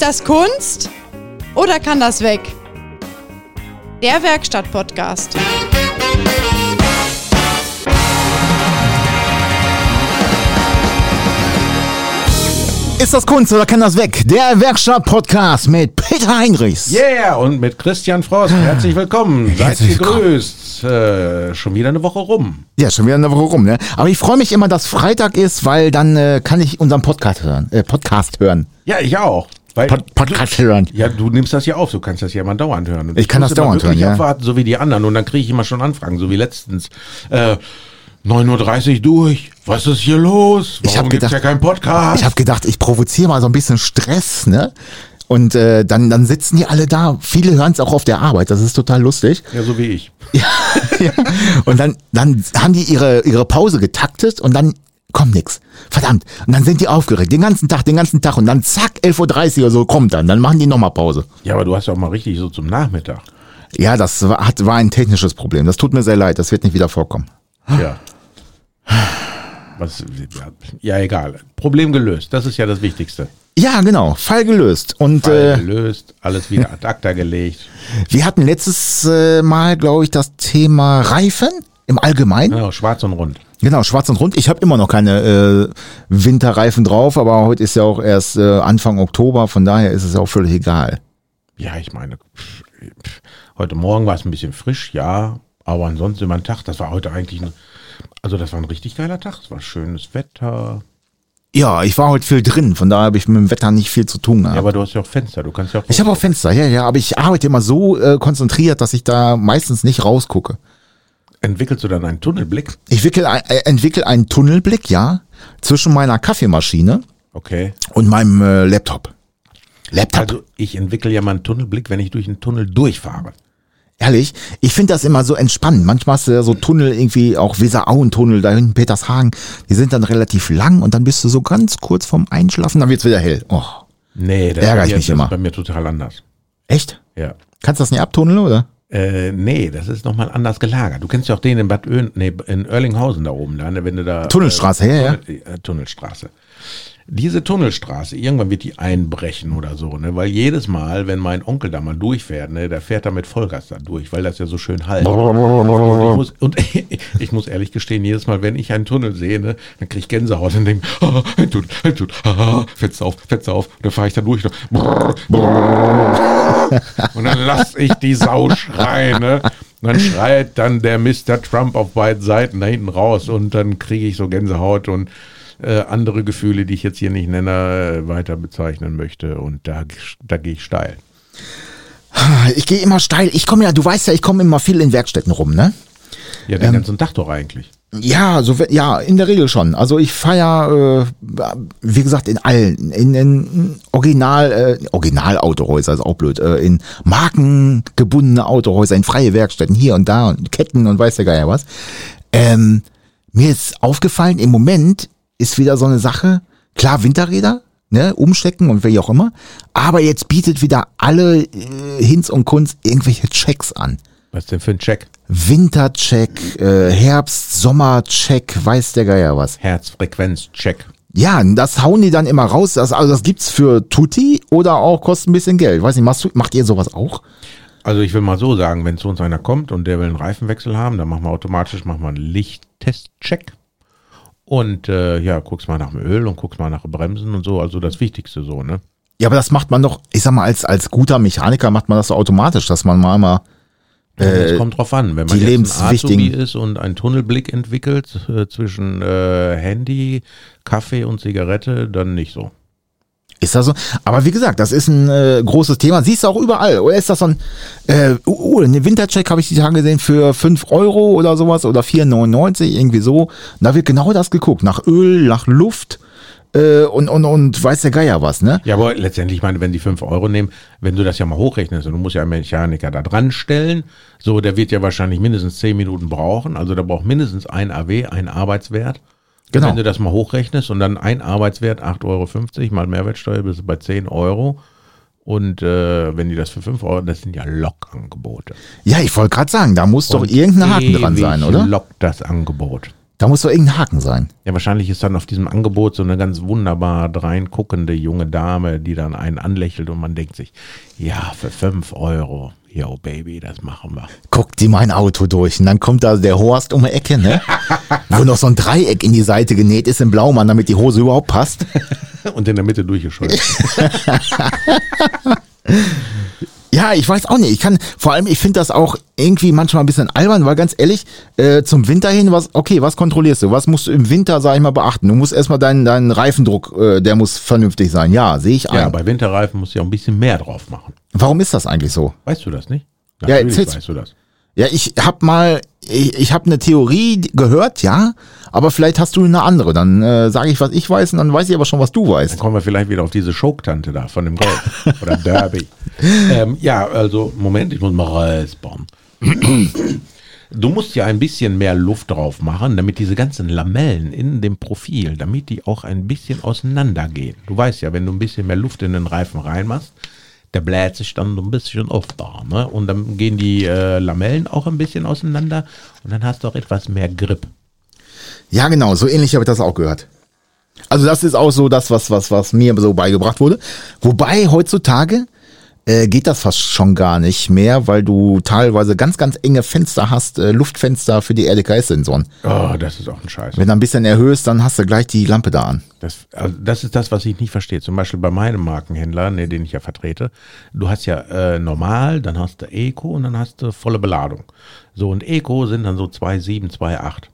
Ist das Kunst oder kann das weg? Der Werkstatt-Podcast. Ist das Kunst oder kann das weg? Der Werkstatt-Podcast mit Peter Heinrichs. Yeah, und mit Christian Frost. Herzlich willkommen. Seid Herzlich willkommen. gegrüßt. Äh, schon wieder eine Woche rum. Ja, schon wieder eine Woche rum, ne? Aber ich freue mich immer, dass Freitag ist, weil dann äh, kann ich unseren Podcast hören. Äh, Podcast hören. Ja, ich auch. Weil Pod Podcast hören. ja, du nimmst das ja auf, du kannst das ja immer dauernd hören. Und Ich kann muss das dauernd hören, ja. abwarten, so wie die anderen. Und dann kriege ich immer schon Anfragen, so wie letztens. Äh, 9.30 Uhr durch. Was ist hier los? Warum Ich hab gibt's gedacht- ja keinen Podcast? Ich habe gedacht, ich provoziere mal so ein bisschen Stress, ne? Und äh, dann, dann sitzen die alle da. Viele hören es auch auf der Arbeit. Das ist total lustig. ja, so wie ich. ja. Und dann, dann haben die ihre, ihre Pause getaktet und dann kommt nix. Verdammt. Und dann sind die aufgeregt. Den ganzen Tag, den ganzen Tag. Und dann zack, 11.30 Uhr oder so kommt dann. Dann machen die nochmal Pause. Ja, aber du hast ja auch mal richtig so zum Nachmittag. Ja, das war, hat, war ein technisches Problem. Das tut mir sehr leid. Das wird nicht wieder vorkommen. Ja. Was, ja, egal. Problem gelöst. Das ist ja das Wichtigste. Ja, genau. Fall gelöst. Und Fall äh, gelöst, alles wieder ad acta gelegt. wir hatten letztes äh, Mal, glaube ich, das Thema Reifen im Allgemeinen. Genau, schwarz und rund. Genau, schwarz und rund. Ich habe immer noch keine äh, Winterreifen drauf, aber heute ist ja auch erst äh, Anfang Oktober, von daher ist es auch völlig egal. Ja, ich meine, pff, pff, heute Morgen war es ein bisschen frisch, ja, aber ansonsten immer ein Tag, das war heute eigentlich ein, also das war ein richtig geiler Tag, es war schönes Wetter. Ja, ich war heute viel drin, von daher habe ich mit dem Wetter nicht viel zu tun. Ja, gehabt. aber du hast ja auch Fenster, du kannst ja auch. ich habe auch Fenster, ja, ja, aber ich arbeite immer so äh, konzentriert, dass ich da meistens nicht rausgucke. Entwickelst du dann einen Tunnelblick? Ich wickel, ein- äh, entwickle einen Tunnelblick, ja, zwischen meiner Kaffeemaschine Okay. und meinem äh, Laptop. Laptop, Also ich entwickle ja mal einen Tunnelblick, wenn ich durch einen Tunnel durchfahre. ehrlich, ich finde das immer so entspannend. Manchmal hast du ja so Tunnel, irgendwie auch Weserauentunnel, da hinten Petershagen, die sind dann relativ lang und dann bist du so ganz kurz vorm Einschlafen, dann wird's wieder hell. Oh, Nee, das, Ärgere ich mich das immer. ist bei mir total anders. echt? Ja. Kannst du das nicht abtunneln, oder? Äh, nee, das ist nochmal anders gelagert. Du kennst ja auch den in Bad Oeyn, nee, in Oerlinghausen da oben, da, ne, wenn du da. Tunnelstraße, ja, ja. Tunnel, äh, Tunnelstraße. Diese Tunnelstraße, irgendwann wird die einbrechen oder so, ne? Weil jedes Mal, wenn mein Onkel da mal durchfährt, ne, der fährt da mit Vollgas da durch, weil das ja so schön halt. Und ich muss, und ich muss ehrlich gestehen, jedes Mal, wenn ich einen Tunnel sehe, ne, dann kriege ich Gänsehaut und denke, ah, ein Tunnel, ein Tunnel, ah, Fenster auf, Fenster auf. Und dann fahre ich da durch. Und dann lass ich die Sau schreien, ne? Und dann schreit dann der Mr. Trump auf beiden Seiten da hinten raus und dann kriege ich so Gänsehaut und äh, andere Gefühle, die ich jetzt hier nicht nenne, äh, weiter bezeichnen möchte. Und da, da gehe ich steil. Ich gehe immer steil. Ich komme ja, du weißt ja, ich komme immer viel in Werkstätten rum, ne? Ja, den ganzen Tag doch eigentlich. Ja, so ja, in der Regel schon. Also ich feier, äh, wie gesagt, in allen, in, in Original, äh, Original-Autohäuser ist auch blöd, äh, in markengebundene Autohäuser, in freie Werkstätten hier und da und Ketten und weiß der Geier was. Ähm, mir ist aufgefallen, im Moment ist wieder so eine Sache, klar Winterräder, ne, umstecken und wie auch immer, aber jetzt bietet wieder alle äh, Hinz und Kunst irgendwelche Checks an. Was denn für ein Check? Wintercheck, äh, Herbst, Sommercheck, weiß der Geier was. Herzfrequenz-Check. Ja, das hauen die dann immer raus. Das, also das gibt's für Tutti oder auch kostet ein bisschen Geld. Weiß nicht, machst du, macht ihr sowas auch? Also ich will mal so sagen, wenn zu uns einer kommt und der will einen Reifenwechsel haben, dann machen wir automatisch machen wir einen Lichttest-Check. Und äh, ja, guckst mal nach dem Öl und guckst mal nach Bremsen und so. Also das Wichtigste so, ne? Ja, aber das macht man doch, ich sag mal, als, als guter Mechaniker macht man das so automatisch, dass man mal mal, Es kommt drauf an, wenn man die jetzt ein Azubi ist und einen Tunnelblick entwickelt äh, zwischen äh, Handy, Kaffee und Zigarette, dann nicht so. Ist das so? Aber wie gesagt, das ist ein äh, großes Thema. Siehst du auch überall. Oder ist das so ein, äh, uh, uh, einen Wintercheck habe ich die Tage gesehen für 5 Euro oder sowas oder 4,99, irgendwie so. Da wird genau das geguckt. Nach Öl, nach Luft äh, und, und, und weiß der Geier was, ne? Ja, aber letztendlich, ich meine, wenn die 5 Euro nehmen, wenn du das ja mal hochrechnest und du musst ja einen Mechaniker da dran stellen, so, der wird ja wahrscheinlich mindestens 10 Minuten brauchen, also der braucht mindestens ein AW, ein Arbeitswert. Genau. Wenn du das mal hochrechnest und dann ein Arbeitswert 8,50 Euro mal Mehrwertsteuer bist du bei 10 Euro. Und äh, wenn die das für 5 Euro, das sind ja Lockangebote. Ja, ich wollte gerade sagen, da muss doch Und irgendein Haken dran sein, oder? lockt das Angebot. Da muss doch irgendein Haken sein. Ja, wahrscheinlich ist dann auf diesem Angebot so eine ganz wunderbar dreinguckende junge Dame, die dann einen anlächelt und man denkt sich, ja, für 5 Euro, yo Baby, das machen wir. Guck dir mein Auto durch und dann kommt da der Horst um die Ecke, ne? Wo noch so ein Dreieck in die Seite genäht ist im Blaumann, damit die Hose überhaupt passt. Und in der Mitte durchgescheuert. Ja, ich weiß auch nicht. Ich kann, vor allem, ich finde das auch irgendwie manchmal ein bisschen albern, weil ganz ehrlich, äh, zum Winter hin, was, okay, was kontrollierst du? Was musst du im Winter, sag ich mal, beachten? Du musst erstmal deinen, deinen Reifendruck, äh, der muss vernünftig sein. Ja, sehe ich ja, ein. bei Winterreifen musst du ja auch ein bisschen mehr drauf machen. Warum ist das eigentlich so? Weißt du das nicht? Ja, Natürlich erzähl's. weißt du das. Ja, ich hab mal, ich, ich habe eine Theorie gehört, ja, aber vielleicht hast du eine andere. Dann äh, sage ich, was ich weiß, und dann weiß ich aber schon, was du Dann weißt. kommen wir vielleicht wieder auf diese Schoktante da von dem Golf oder Derby. ähm, ja, also Moment, ich muss mal räuspern. Du musst ja ein bisschen mehr Luft drauf machen, damit diese ganzen Lamellen in dem Profil, damit die auch ein bisschen auseinandergehen. Du weißt ja, wenn du ein bisschen mehr Luft in den Reifen reinmachst, der bläht sich dann so ein bisschen auf da. Ne? Und dann gehen die äh, Lamellen auch ein bisschen auseinander und dann hast du auch etwas mehr Grip. Ja, genau, so ähnlich habe ich das auch gehört. Also das ist auch so das, was, was, was mir so beigebracht wurde. Wobei heutzutage äh, geht das fast schon gar nicht mehr, weil du teilweise ganz, ganz enge Fenster hast, äh, Luftfenster für die RDKS-Sensoren. Oh, das ist auch ein Scheiß. Wenn du ein bisschen erhöhst, dann hast du gleich die Lampe da an. Das, also das ist das, was ich nicht verstehe. Zum Beispiel bei meinem Markenhändler, ne, den ich ja vertrete. Du hast ja äh, normal, dann hast du Eco und dann hast du volle Beladung. So, und Eco sind dann so 2,7, 2,8.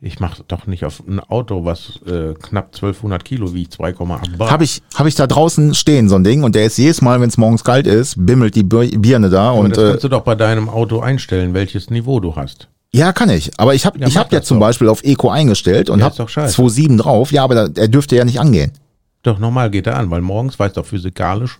Ich mache doch nicht auf ein Auto, was äh, knapp 1200 Kilo wiegt, 2,8 Bar. Habe ich, hab ich da draußen stehen, so ein Ding, und der ist jedes Mal, wenn es morgens kalt ist, bimmelt die Bir- Birne da Aber und das äh, kannst du doch bei deinem Auto einstellen, welches Niveau du hast. ja, kann ich. Aber ich habe Ja, ich hab ja zum doch. Beispiel auf Eco eingestellt und Ja, hab ist doch scheiße. 2,7 drauf. Ja, aber da, er dürfte ja nicht angehen. Doch normal geht er an, weil morgens, weißt du, physikalisch,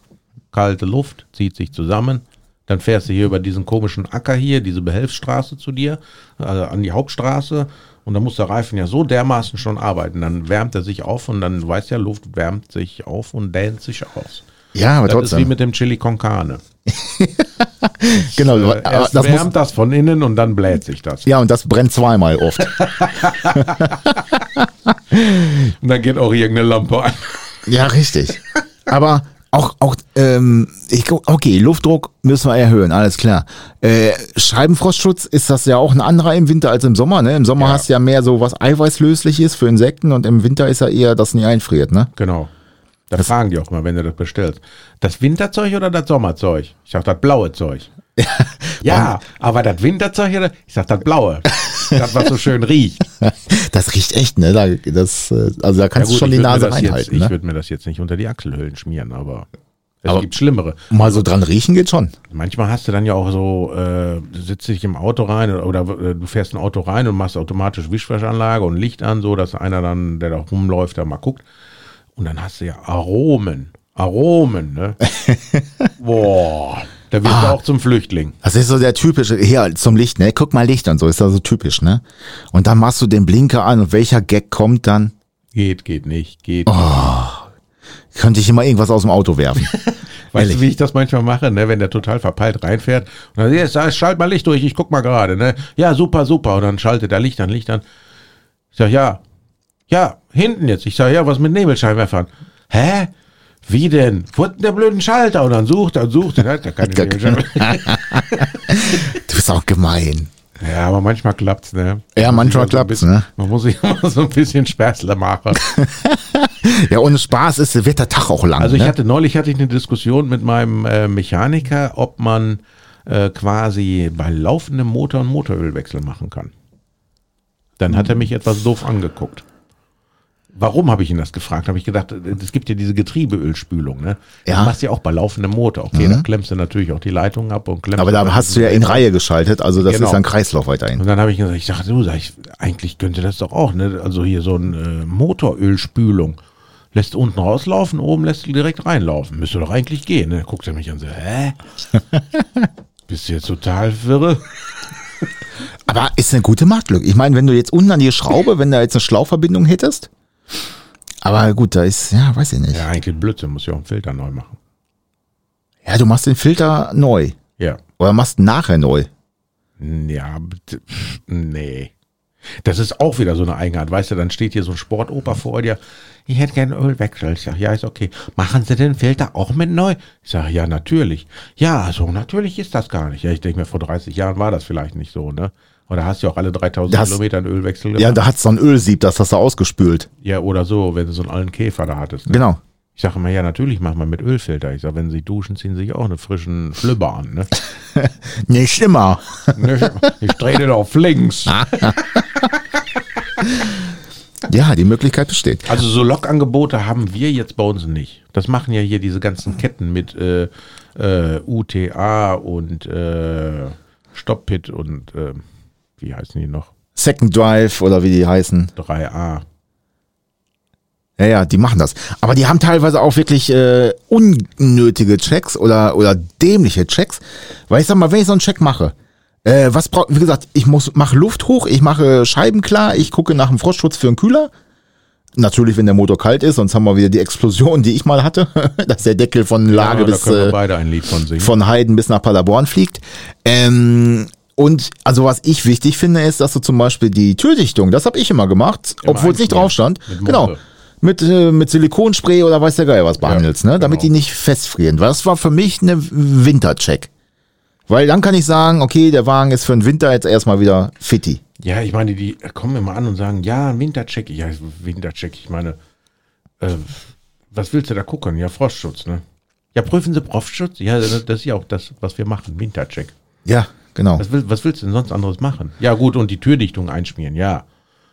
kalte Luft zieht sich zusammen. Dann fährst du hier über diesen komischen Acker hier, diese Behelfsstraße zu dir, also an die Hauptstraße. Und dann muss der Reifen ja so dermaßen schon arbeiten. Dann wärmt er sich auf und dann weißt ja, Luft wärmt sich auf und dehnt sich aus. Ja, aber Das ist wie trotzdem. mit dem Chili con Carne. genau, Äh, erst das wärmt muss, das von innen und dann bläht sich das. ja, und das brennt zweimal oft. Und dann geht auch irgendeine Lampe an. ja, richtig. Aber auch, auch ähm, ich, guck- okay, Luftdruck müssen wir erhöhen, alles klar. Äh, Scheibenfrostschutz ist das ja auch ein anderer im Winter als im Sommer. Ne? Im Sommer Ja. hast du ja mehr so was Eiweißlösliches für Insekten und im Winter ist ja eher, dass nie einfriert. Ne? Genau. Da fragen die auch mal, wenn du das bestellst. Das Winterzeug oder das Sommerzeug? Ich sag, das blaue Zeug. Ja, aber das Winterzeug oder? Ich sag, das blaue. das, was so schön riecht. Das riecht echt, ne? Da, das, äh, also da kannst du schon die Nase das jetzt, reinhalten. Ich Ne? würde mir das jetzt nicht unter die Achselhöhlen schmieren, aber es Aber- gibt Schlimmere. Mal so dran riechen geht schon. Manchmal hast du dann ja auch so, äh, du sitzt dich im Auto rein oder, oder äh, du fährst ein Auto rein und machst automatisch Wischwaschanlage und Licht an, so dass einer dann, der da rumläuft, da mal guckt. Und dann hast du ja Aromen. Aromen, ne? Boah. Da wirst Ah. du auch zum Flüchtling. Das ist so der typische, hier zum Licht, ne? Guck mal Licht und so, ist da so typisch, ne? Und dann machst du den Blinker an und welcher Gag kommt dann? Geht, geht nicht, geht. Könnte ich immer irgendwas aus dem Auto werfen. weißt ehrlich. du, wie ich das manchmal mache, ne? wenn der total verpeilt reinfährt und dann jetzt sag, schalt mal Licht durch, ich guck mal gerade, ne? Ja, super, super. Und dann schaltet er Licht an, Licht an. Ich sag, ja, ja, hinten jetzt. Ich sag, ja, was mit Nebelscheinwerfern? Hä? Wie denn? Denn der blöden Schalter? Und dann sucht er und sucht er, hat er keine. Du bist auch gemein. Ja, aber manchmal klappt's, ne? Ja, Man manchmal ein klappt's, bisschen- ne? Man muss sich immer so ein bisschen Späßle machen. Ja, ohne Spaß ist, wird der Tag auch lang. Also ich ne? hatte neulich hatte ich eine Diskussion mit meinem äh, Mechaniker, ob man äh, quasi bei laufendem Motor einen Motorölwechsel machen kann. Dann hat er mich etwas doof angeguckt. Warum habe ich ihn das gefragt? Habe ich gedacht, es gibt ja diese Getriebeölspülung, ne? Ja. Das machst du ja auch bei laufendem Motor. Okay, da klemmst du natürlich auch die Leitungen ab und klemmst. Aber da hast du ja in Reihe geschaltet, also das Genau. ist ein Kreislauf weiterhin. Und dann habe ich gesagt, ich dachte, du, sag ich, eigentlich könnte das doch auch, ne? Also hier so eine äh, Motorölspülung. Lässt unten rauslaufen, oben lässt du direkt reinlaufen. Müsste doch eigentlich gehen. Ne? Guckt er mich an so, hä? Bist du jetzt total wirre? Aber ist eine gute Marktlücke. Ich meine, wenn du jetzt unten an die Schraube, wenn da jetzt eine Schlauchverbindung hättest, aber gut, da ist, ja, weiß ich nicht. Ja, eigentlich Blödsinn, muss ja auch einen Filter neu machen. Ja, du machst den Filter neu. Ja. Oder machst nachher neu. Ja, pff, nee. Das ist auch wieder so eine Eigenart. Weißt du, dann steht hier so ein Sportoper vor dir. Ich hätte gerne Ölwechsel. Ich sage, ja, ist okay. Machen Sie den Filter auch mit neu? Ich sage, ja, natürlich. Ja, so natürlich ist das gar nicht. Ja, ich denke mir, vor 30 Jahren war das vielleicht nicht so, ne? Oder hast du auch alle 3000 Das- Kilometer einen Ölwechsel gemacht? Ja, da hat's so ein Ölsieb, das hast du ausgespült. ja, oder so, wenn du so einen alten Käfer da hattest. Ne? Genau. Ich sage immer, ja, natürlich machen wir mit Ölfilter. Ich sage, wenn Sie duschen, ziehen Sie sich auch einen frischen Schlüpper an. Ne? Nicht immer. ich drehe den auf links. Ja, die Möglichkeit besteht. Also so Lokangebote haben wir jetzt bei uns nicht. Das machen ja hier diese ganzen Ketten mit äh, äh, UTA und äh, Stoppit und äh, wie heißen die noch? Second Drive oder wie die heißen. 3A. Ja, ja, die machen das. Aber die haben teilweise auch wirklich äh, unnötige Checks oder, oder dämliche Checks. Weil ich sag mal, wenn ich so einen Check mache, äh, was braucht, wie gesagt, ich muss, mache Luft hoch, ich mache Scheiben klar, ich gucke nach dem Frostschutz für einen Kühler. Natürlich, wenn der Motor kalt ist, sonst haben wir wieder die Explosion, die ich mal hatte, dass der Deckel von Lage ja, da bis können wir äh, beide ein Lied von singen. von Heiden bis nach Paderborn fliegt. Ähm, und also was ich wichtig finde, ist, dass du zum Beispiel die Türdichtung, das habe ich immer gemacht, Immer obwohl es nicht drauf stand. Mit Genau. Mit, äh, mit Silikonspray oder weiß der Geil was behandelst, ne? Damit genau. die nicht festfrieren. Weil Das war für mich eine Wintercheck. Weil dann kann ich sagen, okay, der Wagen ist für den Winter jetzt erstmal wieder fitti. Ja, ich meine, die kommen immer an und sagen, ja, ein Wintercheck. Ja, Wintercheck. Ich meine, äh, was willst du da gucken? Ja, Frostschutz, ne? Ja, prüfen Sie Frostschutz? Ja, das ist ja auch das, was wir machen, Wintercheck. Ja, genau. Was, will, was willst du denn sonst anderes machen? Ja, gut, und die Türdichtung einschmieren, ja.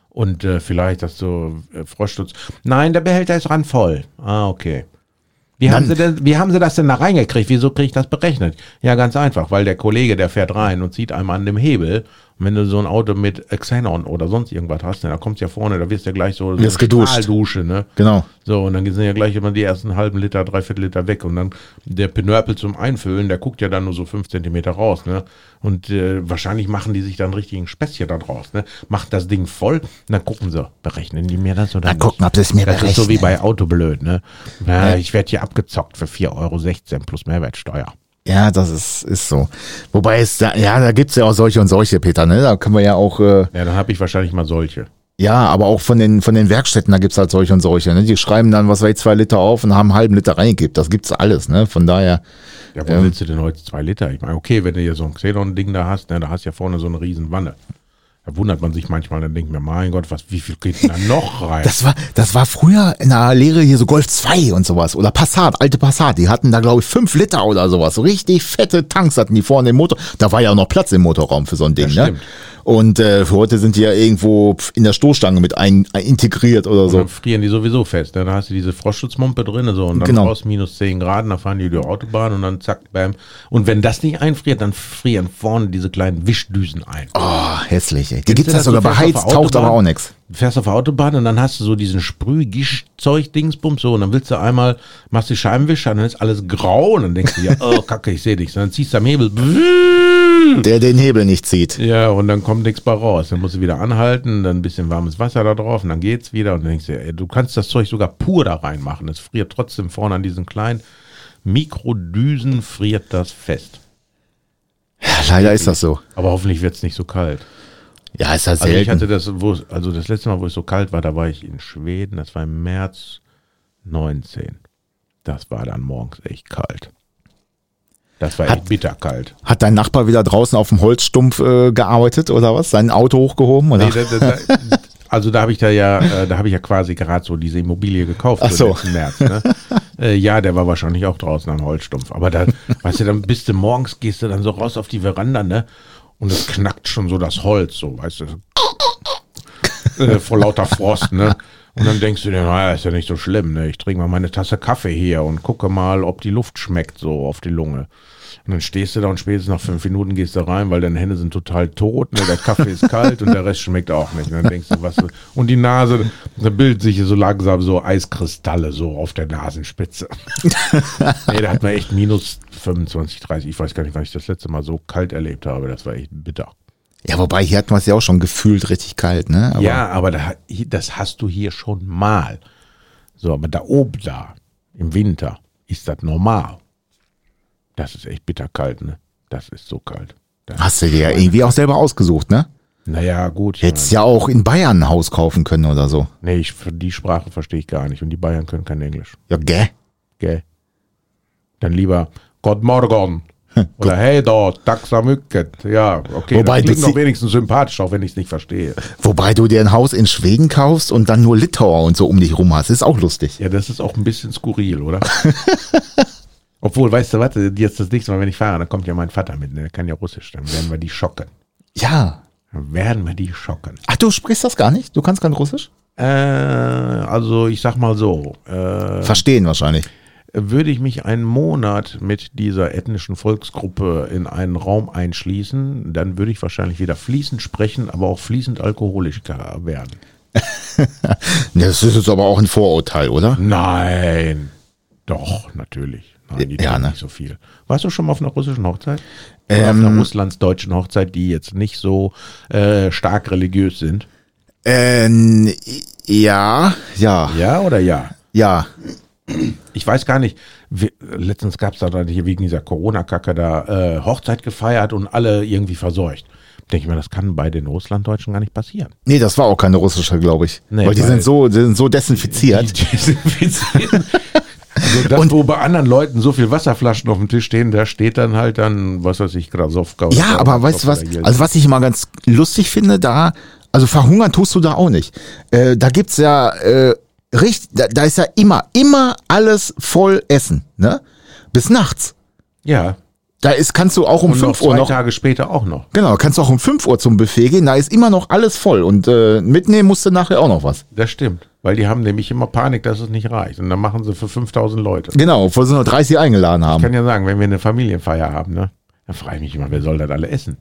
Und äh, vielleicht hast du äh, Frostschutz. Nein, der Behälter ist ran voll. Ah, okay. Wie haben, Sie denn, wie haben Sie das denn da reingekriegt? Wieso kriege ich das berechnet? Ja, ganz einfach, weil der Kollege, der fährt rein und zieht einmal an dem Hebel. Wenn du so ein Auto mit Xenon oder sonst irgendwas hast, ne, da kommst du ja vorne, da wirst du ja gleich so, so. Strahldusche, ne? Genau. So, und dann sind ja gleich immer die ersten halben Liter, dreiviertel Liter weg. Und dann der Pinörpel zum Einfüllen, der guckt ja dann nur so fünf Zentimeter raus, ne? Und äh, wahrscheinlich machen die sich dann richtigen Späßchen da draus, ne? Machen das Ding voll und dann gucken sie, berechnen die mir das oder Mal nicht? gucken, ob es mir Das ist so wie bei Autoblöd, ne? Ja, ich werde hier abgezockt für 4,16 Euro plus Mehrwertsteuer. Ja, das ist, ist so. Wobei es da, ja, da gibt's ja auch solche und solche, Peter, ne? Da können wir ja auch, äh, Ja, dann habe ich wahrscheinlich mal solche. Ja, aber auch von den, von den Werkstätten, da gibt's halt solche und solche. Ne? Die schreiben dann, was weiß ich, zwei Liter auf und haben einen halben Liter reingekippt. Das gibt's alles, ne? Von daher, Ja, wo willst du denn heute zwei Liter? Ich meine, okay, wenn du hier so ein Xenon-Ding da hast, ne, da hast du ja vorne so eine riesen Wanne. Da wundert man sich manchmal, dann denkt mir, mein Gott, was, wie viel geht denn da noch rein? das war, das war früher in der Lehre hier so Golf 2 und sowas. Oder Passat, alte Passat. Die hatten da, glaube ich, fünf Liter oder sowas. So richtig fette Tanks hatten die vorne im Motor. Da war ja auch noch Platz im Motorraum für so ein Ding, Das ne? stimmt. Und äh, für heute sind die ja irgendwo in der Stoßstange mit ein, ein integriert oder Und so. dann frieren die sowieso fest. Ne? Da hast du diese Frostschutzmumpe drin so, und dann Genau. raus minus 10 Grad, und dann fahren die die Autobahn und dann zack, bam. Und wenn das nicht einfriert, dann frieren vorne diese kleinen Wischdüsen ein. Oh, hässlich, ey. Die gibt's du ja das? sogar beheizt, taucht aber auch nix. Du fährst auf der Autobahn und dann hast du so diesen Sprühgischzeug-Dingsbums so und dann willst du einmal, machst die Scheibenwischer und dann ist alles grau und dann denkst du ja, oh Kacke, ich sehe nichts. Und dann ziehst du am Hebel. Der den Hebel nicht zieht. Ja, und dann kommt nichts bei raus. Dann musst du wieder anhalten, dann ein bisschen warmes Wasser da drauf und dann geht's wieder. Und dann denkst du, ey, du kannst das Zeug sogar pur da reinmachen. Es friert trotzdem vorne an diesen kleinen Mikrodüsen friert das fest. Leider ist das so. Aber hoffentlich wird's nicht so kalt. Ja, ist ja Also selten. ich hatte das, wo es, also das letzte Mal, wo es so kalt war, da war ich in Schweden, das war im März 19. Das war dann morgens echt kalt. Das war Hat- echt bitterkalt. Hat dein Nachbar wieder draußen auf dem Holzstumpf äh, gearbeitet oder was? Sein Auto hochgehoben? Oder? Nee, da, da, da, also da habe ich da ja, äh, da habe ich ja quasi gerade so diese Immobilie gekauft Ach so. letzten März. Ne? äh, ja, der war wahrscheinlich auch draußen am Holzstumpf. Aber da, weißt du, dann bist du morgens, gehst du dann so raus auf die Veranda, ne? Und es knackt schon so das Holz, so, weißt du, äh, vor lauter Frost, ne? Und dann denkst du dir, naja, ist ja nicht so schlimm, ne? Ich trinke mal meine Tasse Kaffee hier und gucke mal, ob die Luft schmeckt so auf die Lunge. Und dann stehst du da und spätestens nach fünf Minuten gehst du rein, weil deine Hände sind total tot, ne? der Kaffee ist kalt und der Rest schmeckt auch nicht. Und dann denkst du, was. Und die Nase, da bildet sich so langsam so Eiskristalle so auf der Nasenspitze. nee, da hat man echt minus 25, 30. Ich weiß gar nicht, wann ich das letzte Mal so kalt erlebt habe. Das war echt bitter. Ja, wobei hier hatten wir es ja auch schon gefühlt richtig kalt, ne? Aber ja, aber da, das hast du hier schon mal. So, aber da oben da, im Winter, ist das normal. Das ist echt bitterkalt, ne? Das ist so kalt. Das Hast du dir ja irgendwie auch selber ausgesucht, ne? Naja, gut. Hättest ja auch in Bayern ein Haus kaufen können oder so. Nee, ich, die Sprache verstehe ich gar nicht. Und die Bayern können kein Englisch. Ja, gell? Gell? Dann lieber Gott Morgen. Oder hey dort, Taxamücket. Ja, okay. Wobei das klingt sie- wenigstens sympathisch, auch wenn ich es nicht verstehe. Wobei du dir ein Haus in Schweden kaufst und dann nur Litauer und so um dich rum hast. Ist auch lustig. Ja, das ist auch ein bisschen skurril, oder? Obwohl, weißt du was, jetzt das nächste Mal, wenn ich fahre, dann kommt ja mein Vater mit, der kann ja Russisch, dann werden wir die schocken. Ja. Dann werden wir die schocken. Ach, du sprichst das gar nicht? Du kannst kein Russisch? Äh, also ich sag mal so, äh, Verstehen wahrscheinlich. Würde ich mich einen Monat mit dieser ethnischen Volksgruppe in einen Raum einschließen, dann würde ich wahrscheinlich wieder fließend sprechen, aber auch fließend alkoholisch werden. Das ist jetzt aber auch ein Vorurteil, oder? Nein, doch, natürlich. Nein, die Ja, ne? nicht so viel. Warst du schon mal auf einer russischen Hochzeit? Oder auf einer russlandsdeutschen Hochzeit, die jetzt nicht so äh, stark religiös sind? Ähm, ja, ja, Ja oder ja? ja. Ich weiß gar nicht. wie- Letztens gab es da dann hier wegen dieser Corona-Kacke da äh, Hochzeit gefeiert und alle irgendwie verseucht. Denke ich mir, das kann bei den Russlanddeutschen gar nicht passieren. Nee, das war auch keine russische, glaube ich. Nee, weil die weil- sind so, die sind so desinfiziert. Die desinfizieren. Also das, wo bei anderen Leuten so viel Wasserflaschen auf dem Tisch stehen, da steht dann halt dann, was weiß ich, Grasowka. oder Ja, aber weißt du was? Also was ich immer ganz lustig finde, da, also verhungern tust du da auch nicht. Äh, da gibt's ja äh, richtig, da, da ist ja immer, immer alles voll Essen, ne? Bis nachts. ja, Da ist, kannst du auch um und noch 5 Uhr noch. Tage später auch noch. Genau, kannst du auch um 5 Uhr zum Buffet gehen, da ist immer noch alles voll und äh, mitnehmen musst du nachher auch noch was. Das stimmt. Weil die haben nämlich immer Panik, dass es nicht reicht. Und dann machen sie für 5000 Leute. Genau, obwohl sie nur 30 eingeladen Ich haben. kann ja sagen, wenn wir eine Familienfeier haben, ne, dann frage ich mich immer, wer soll das alle essen?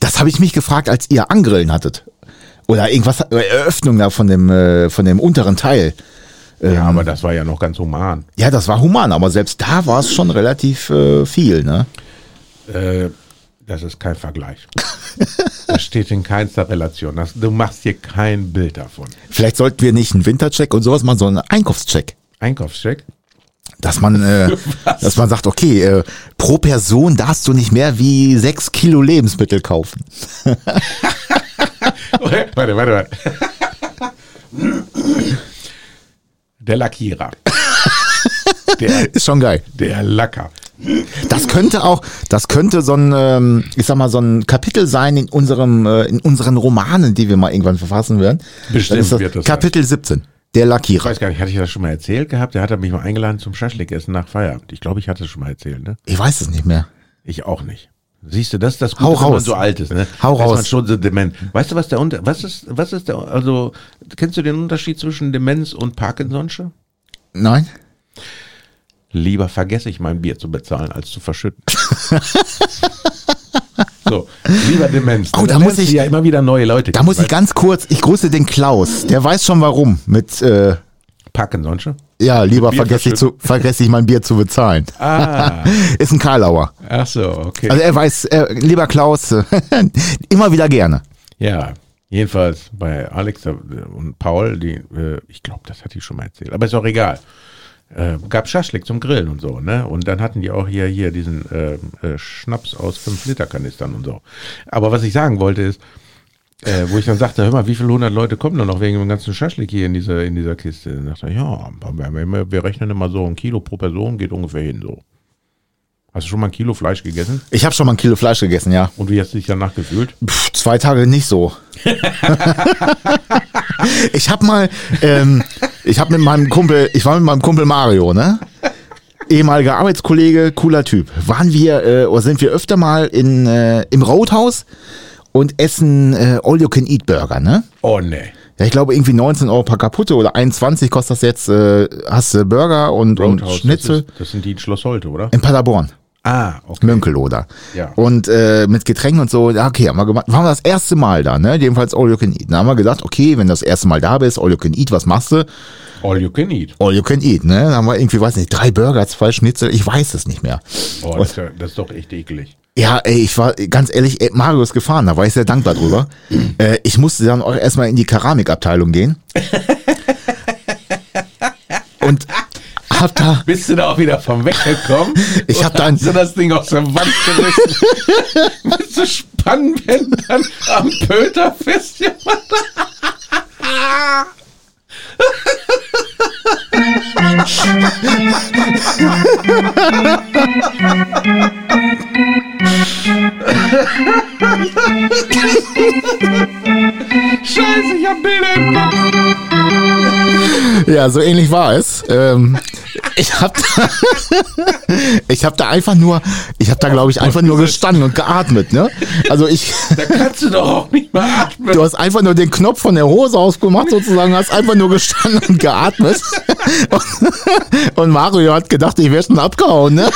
Das habe ich mich gefragt, als ihr Angrillen hattet. Oder irgendwas, äh, Eröffnung da von dem, äh, von dem unteren Teil. Ja, aber das war ja noch ganz human. Ja, das war human, aber selbst da war es schon relativ äh, viel, ne? Äh, das ist kein Vergleich. das steht in keinster Relation. Das, du machst hier kein Bild davon. Vielleicht sollten wir nicht einen Wintercheck und sowas machen, sondern einen Einkaufscheck. Einkaufscheck? Dass man, äh, dass man sagt, okay, äh, pro Person darfst du nicht mehr wie sechs Kilo Lebensmittel kaufen. warte, warte, warte. Der Lackierer. Der, Ist schon geil. der Lacker. Das könnte auch, das könnte so ein, ähm, ich sag mal, so ein Kapitel sein in unserem, äh, in unseren Romanen, die wir mal irgendwann verfassen werden. Bestimmt das wird das Kapitel 17. Der Ich Lackierer. weiß gar nicht, hatte ich das schon mal erzählt gehabt? Der hat mich mal eingeladen zum Schaschlik-Essen nach Feierabend. Ich glaube, ich hatte es schon mal erzählt, ne? Ich weiß es nicht mehr. Ich auch nicht. Siehst du, das ist das Gute, Hau wenn man raus. so alt ist, ne? Hau Da ist raus. man schon so dement. Weißt du, was der Unter was ist was ist der also kennst du den Unterschied zwischen Demenz und Parkinson'sche? Nein? Lieber vergesse ich mein Bier zu bezahlen, als zu verschütten. so, lieber Demenz. Oh, da muss ich- ja immer wieder neue Leute. Da muss ich ganz kurz, ich grüße den Klaus. Der weiß schon warum. Mit, äh, Parkinson'sche? Ja, lieber vergesse ich, zu, vergesse ich mein Bier zu bezahlen. Ah, Ist ein Karlauer. ach so, okay. Also er weiß, äh, lieber Klaus, immer wieder gerne. Ja, jedenfalls bei Alex und Paul, die, äh, ich glaube, das hatte ich schon mal erzählt, aber ist auch egal. Äh, gab Schaschlik zum Grillen und so, ne? Und dann hatten die auch hier, hier diesen äh, äh, Schnaps aus 5-Liter-Kanistern und so. Aber was ich sagen wollte ist, äh, wo ich dann sagte, hör mal, wie viele hundert Leute kommen da noch wegen dem ganzen Schaschlik hier in dieser, in dieser Kiste? Dann sagte er, ja, wir, wir, rechnen immer so ein Kilo pro Person, geht ungefähr hin so. Hast du schon mal ein Kilo Fleisch gegessen? Ich habe schon mal ein Kilo Fleisch gegessen, ja. Und wie hast du dich danach gefühlt? Pff, zwei Tage nicht so. ich habe mal, ähm, ich habe mit meinem Kumpel, ich war mit meinem Kumpel Mario, ne? Ehemaliger Arbeitskollege, cooler Typ. Waren wir, äh, oder sind wir öfter mal in, äh, im Roadhouse und essen äh, All-You-Can-Eat-Burger, ne? Oh nee. Ja, ich glaube irgendwie 19 Euro per kaputte oder 21 kostet das jetzt, äh, hast du Burger und, und Roadhouse, Schnitzel Das, ist, das sind die in Schloss Holte, oder? in Paderborn. Ah, okay. Münkeloder. Ja. Und äh, mit Getränken und so, ja, okay, haben wir gemacht. Waren wir das erste Mal da, ne? Jedenfalls All You Can Eat. Dann haben wir gesagt, okay, wenn du das erste Mal da bist, All You Can Eat, was machst du? All you can eat. All You Can Eat, ne? Dann haben wir irgendwie, weiß nicht, drei Burger, zwei Schnitzel, ich weiß es nicht mehr. Oh, das, ist ja- das ist doch echt eklig. Ja, ey, ich war ganz ehrlich, ey, Mario ist gefahren, da war ich sehr dankbar drüber. äh, ich musste dann auch erstmal in die Keramikabteilung gehen. und hab da, Bist du da auch wieder vom weggekommen? Ich hab dann- Hast du das Ding aus der Wand gerissen? Dann, wenn dann am Pöter festgemacht. Ja, so ähnlich war es. Ähm, ich hab da, ich hab da einfach nur, ich hab da glaube ich einfach nur gestanden und geatmet, ne? Also ich, Da kannst du doch auch nicht mal atmen. du hast einfach nur den Knopf von der Hose ausgemacht sozusagen, hast einfach nur gestanden und geatmet. Und, und Mario hat gedacht, ich wäre schon abgehauen, ne?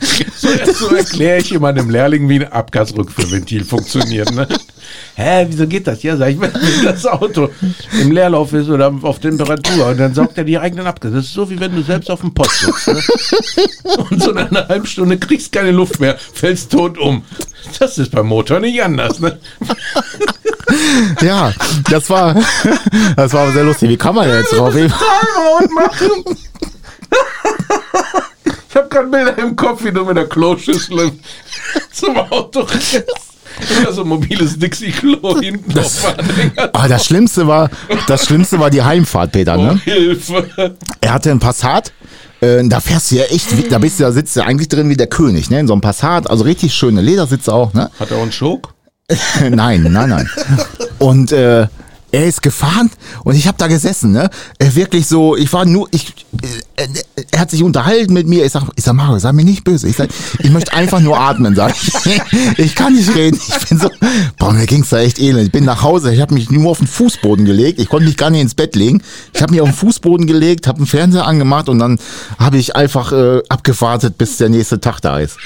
So, erkläre ich immer einem Lehrling, wie ein Abgasrückführventil funktioniert. Ne? Hä, wieso geht das? Ja, sag ich, wenn das Auto im Leerlauf ist oder auf Temperatur und dann saugt er die eigenen Abgase. Das ist so, wie wenn du selbst auf dem Post sitzt. Ne? Und so nach einer halben Stunde kriegst keine Luft mehr, fällst tot um. Das ist beim Motor nicht anders. Ne? Ja, das war, das war sehr lustig. Wie kann man jetzt drauf? Timeout machen. Ich habe gerade Bilder im Kopf, wie du mit der Kloschüssel zum Auto rennst. Oder so ein mobiles Dixie-Klo hinten auf dem Anhänger. Aber das Schlimmste war, das Schlimmste war die Heimfahrt, Peter, Oh, ne? Hilfe. Er hatte einen Passat. Äh, da fährst du ja echt, da bist du, da sitzt du eigentlich drin wie der König, ne? In so einem Passat, also richtig schöne Ledersitze auch, ne? Hat er auch einen Schok? nein, nein, nein. Und äh, er ist gefahren und ich habe da gesessen, ne? Wirklich so, ich war nur, ich, äh, er hat sich unterhalten mit mir. Ich sag, ich sag, Mario, sei mir nicht böse. Ich sag, ich möchte einfach nur atmen, sag ich. Ich kann nicht reden. Ich bin so, boah, mir ging's da echt elend. Ich bin nach Hause, ich habe mich nur auf den Fußboden gelegt. Ich konnte mich gar nicht ins Bett legen. Ich habe mich auf den Fußboden gelegt, habe einen Fernseher angemacht und dann habe ich einfach äh, abgewartet, bis der nächste Tag da ist.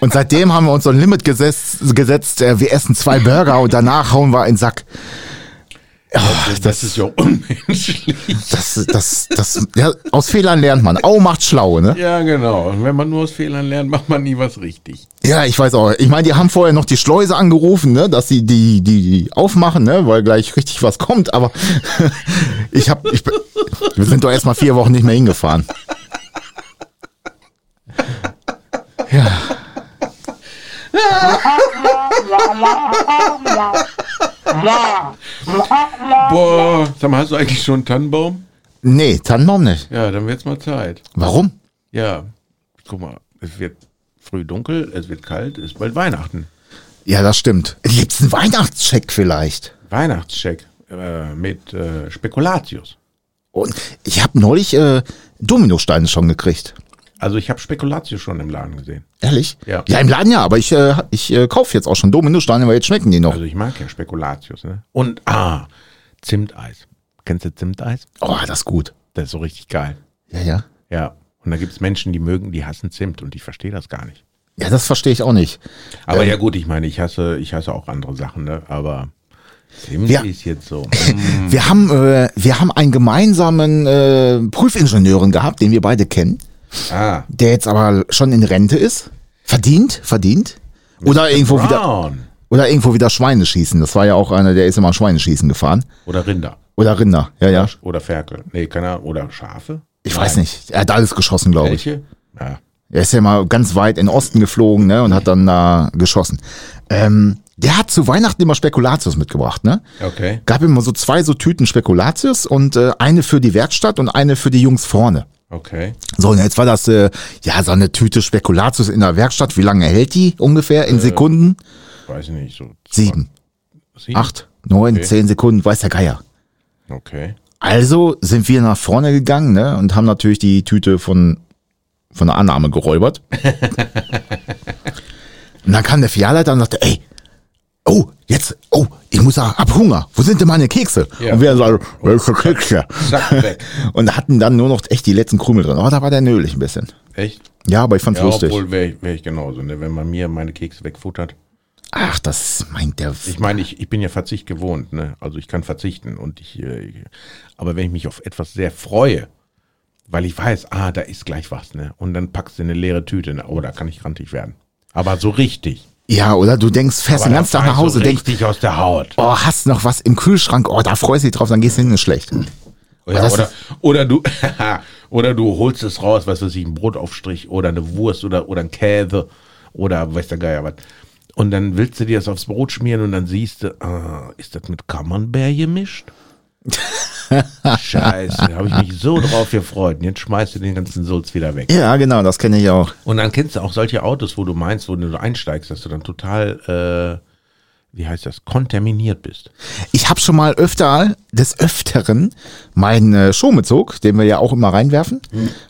Und seitdem haben wir uns so ein Limit gesetzt, gesetzt äh, wir essen zwei Burger und danach hauen wir einen Sack. Ja, Das ist ja unmenschlich. das, das, das, ja, aus Fehlern lernt man. Au macht schlau, ne? Ja, genau. Und wenn man nur aus Fehlern lernt, macht man nie was richtig. Ja, ich weiß auch. Ich meine, die haben vorher noch die Schleuse angerufen, ne, dass sie die, die, die aufmachen, ne, weil gleich richtig was kommt. Aber ich hab, ich, bin- wir sind doch erst mal vier Wochen nicht mehr hingefahren. Ja, Boah, sag mal, hast du eigentlich schon einen Tannenbaum? nee, Tannenbaum nicht. Ja, dann wird's mal Zeit. Warum? Ja, guck mal, es wird früh dunkel, es wird kalt, es ist bald Weihnachten. Ja, das stimmt. Gibt's einen Weihnachtscheck vielleicht? Weihnachtscheck äh, mit äh, Spekulatius. Und ich habe neulich äh, Dominosteine schon gekriegt. Also ich habe Spekulatius schon im Laden gesehen. Ehrlich? Ja. Ja, im Laden ja, aber ich, äh, ich äh, kaufe jetzt auch schon Dominosteine, weil jetzt schmecken die noch. Also ich mag ja Spekulatius. Ne? Und, ah, Zimteis. Kennst du Zimteis? Oh, das ist gut. Das ist so richtig geil. Ja, ja. Ja. Und da gibt es Menschen, die mögen, die hassen Zimt und ich verstehe das gar nicht. Ja, das verstehe ich auch nicht. Aber Ähm. ja gut, ich meine, ich hasse, ich hasse auch andere Sachen, ne? Aber Zimt Ja. ist jetzt so. Wir haben, äh, wir haben einen gemeinsamen äh, Prüfingenieuren gehabt, den wir beide kennen, ah, der jetzt aber schon in Rente ist. Verdient, verdient. Oder irgendwo wieder, Brown. oder irgendwo wieder Schweine schießen. Das war ja auch einer, der ist immer Schweineschießen gefahren. Oder Rinder. Oder Rinder, ja, ja. Oder Ferkel. Nee, keine Ahnung. Oder Schafe. Ich weiß nicht. Er hat alles geschossen, glaube ich. Welche? Ja. Er ist ja mal ganz weit in den Osten geflogen, ne, und hat dann da geschossen. Ähm, der hat zu Weihnachten immer Spekulatius mitgebracht, ne? Okay. Gab immer so zwei so Tüten Spekulatius und äh, eine für die Werkstatt und eine für die Jungs vorne. Okay. So, und jetzt war das, äh, ja, so eine Tüte Spekulatius in der Werkstatt. Wie lange hält die ungefähr in Sekunden? Weiß ich nicht. So Sieben, Sieben? acht, neun, Okay. zehn Sekunden, weiß der Geier. Okay. Also sind wir nach vorne gegangen, ne, und haben natürlich die Tüte von, von der Annahme geräubert. und dann kam der Filialleiter und sagte, ey, oh, jetzt, oh, ich muss sagen, hab Hunger. Wo sind denn meine Kekse? Ja. Und wir sagen, welche Kekse? Und hatten dann nur noch echt die letzten Krümel drin. Aber da war der nölig ein bisschen. Echt? Ja, aber ich fand's Ja, lustig. obwohl wäre ich, wär ich genauso, ne? Wenn man mir meine Kekse wegfuttert. Ach, das meint der. Ich meine, ich, ich bin ja Verzicht gewohnt, ne? Also ich kann verzichten und ich, äh, aber wenn ich mich auf etwas sehr freue, weil ich weiß, ah, da ist gleich was, ne? Und dann packst du eine leere Tüte, ne? oh, da kann ich rantig werden. Aber so richtig. Ja, oder du denkst, fährst Aber den ganzen Tag nach Hause, denkst, richtig aus der Haut. oh, hast noch was im Kühlschrank, oh, da freust du dich drauf, dann gehst du hin, ist schlecht. Ja, oder, oder du, oder du holst es raus, was weiß ich, ein Brotaufstrich oder eine Wurst oder, oder ein Käse Oder weiß der Geier was. Und dann willst du dir das aufs Brot schmieren und dann siehst du, ah, ist das mit Camembert gemischt? Scheiße, habe ich mich so drauf gefreut. Und jetzt schmeißt du den ganzen Sulz wieder weg. Ja, genau, das kenne ich auch. Und dann kennst du auch solche Autos, wo du meinst, wo du einsteigst, dass du dann total, äh, wie heißt das, kontaminiert bist. Ich habe schon mal öfter, des Öfteren, meinen äh, Schomezug, den wir ja auch immer reinwerfen,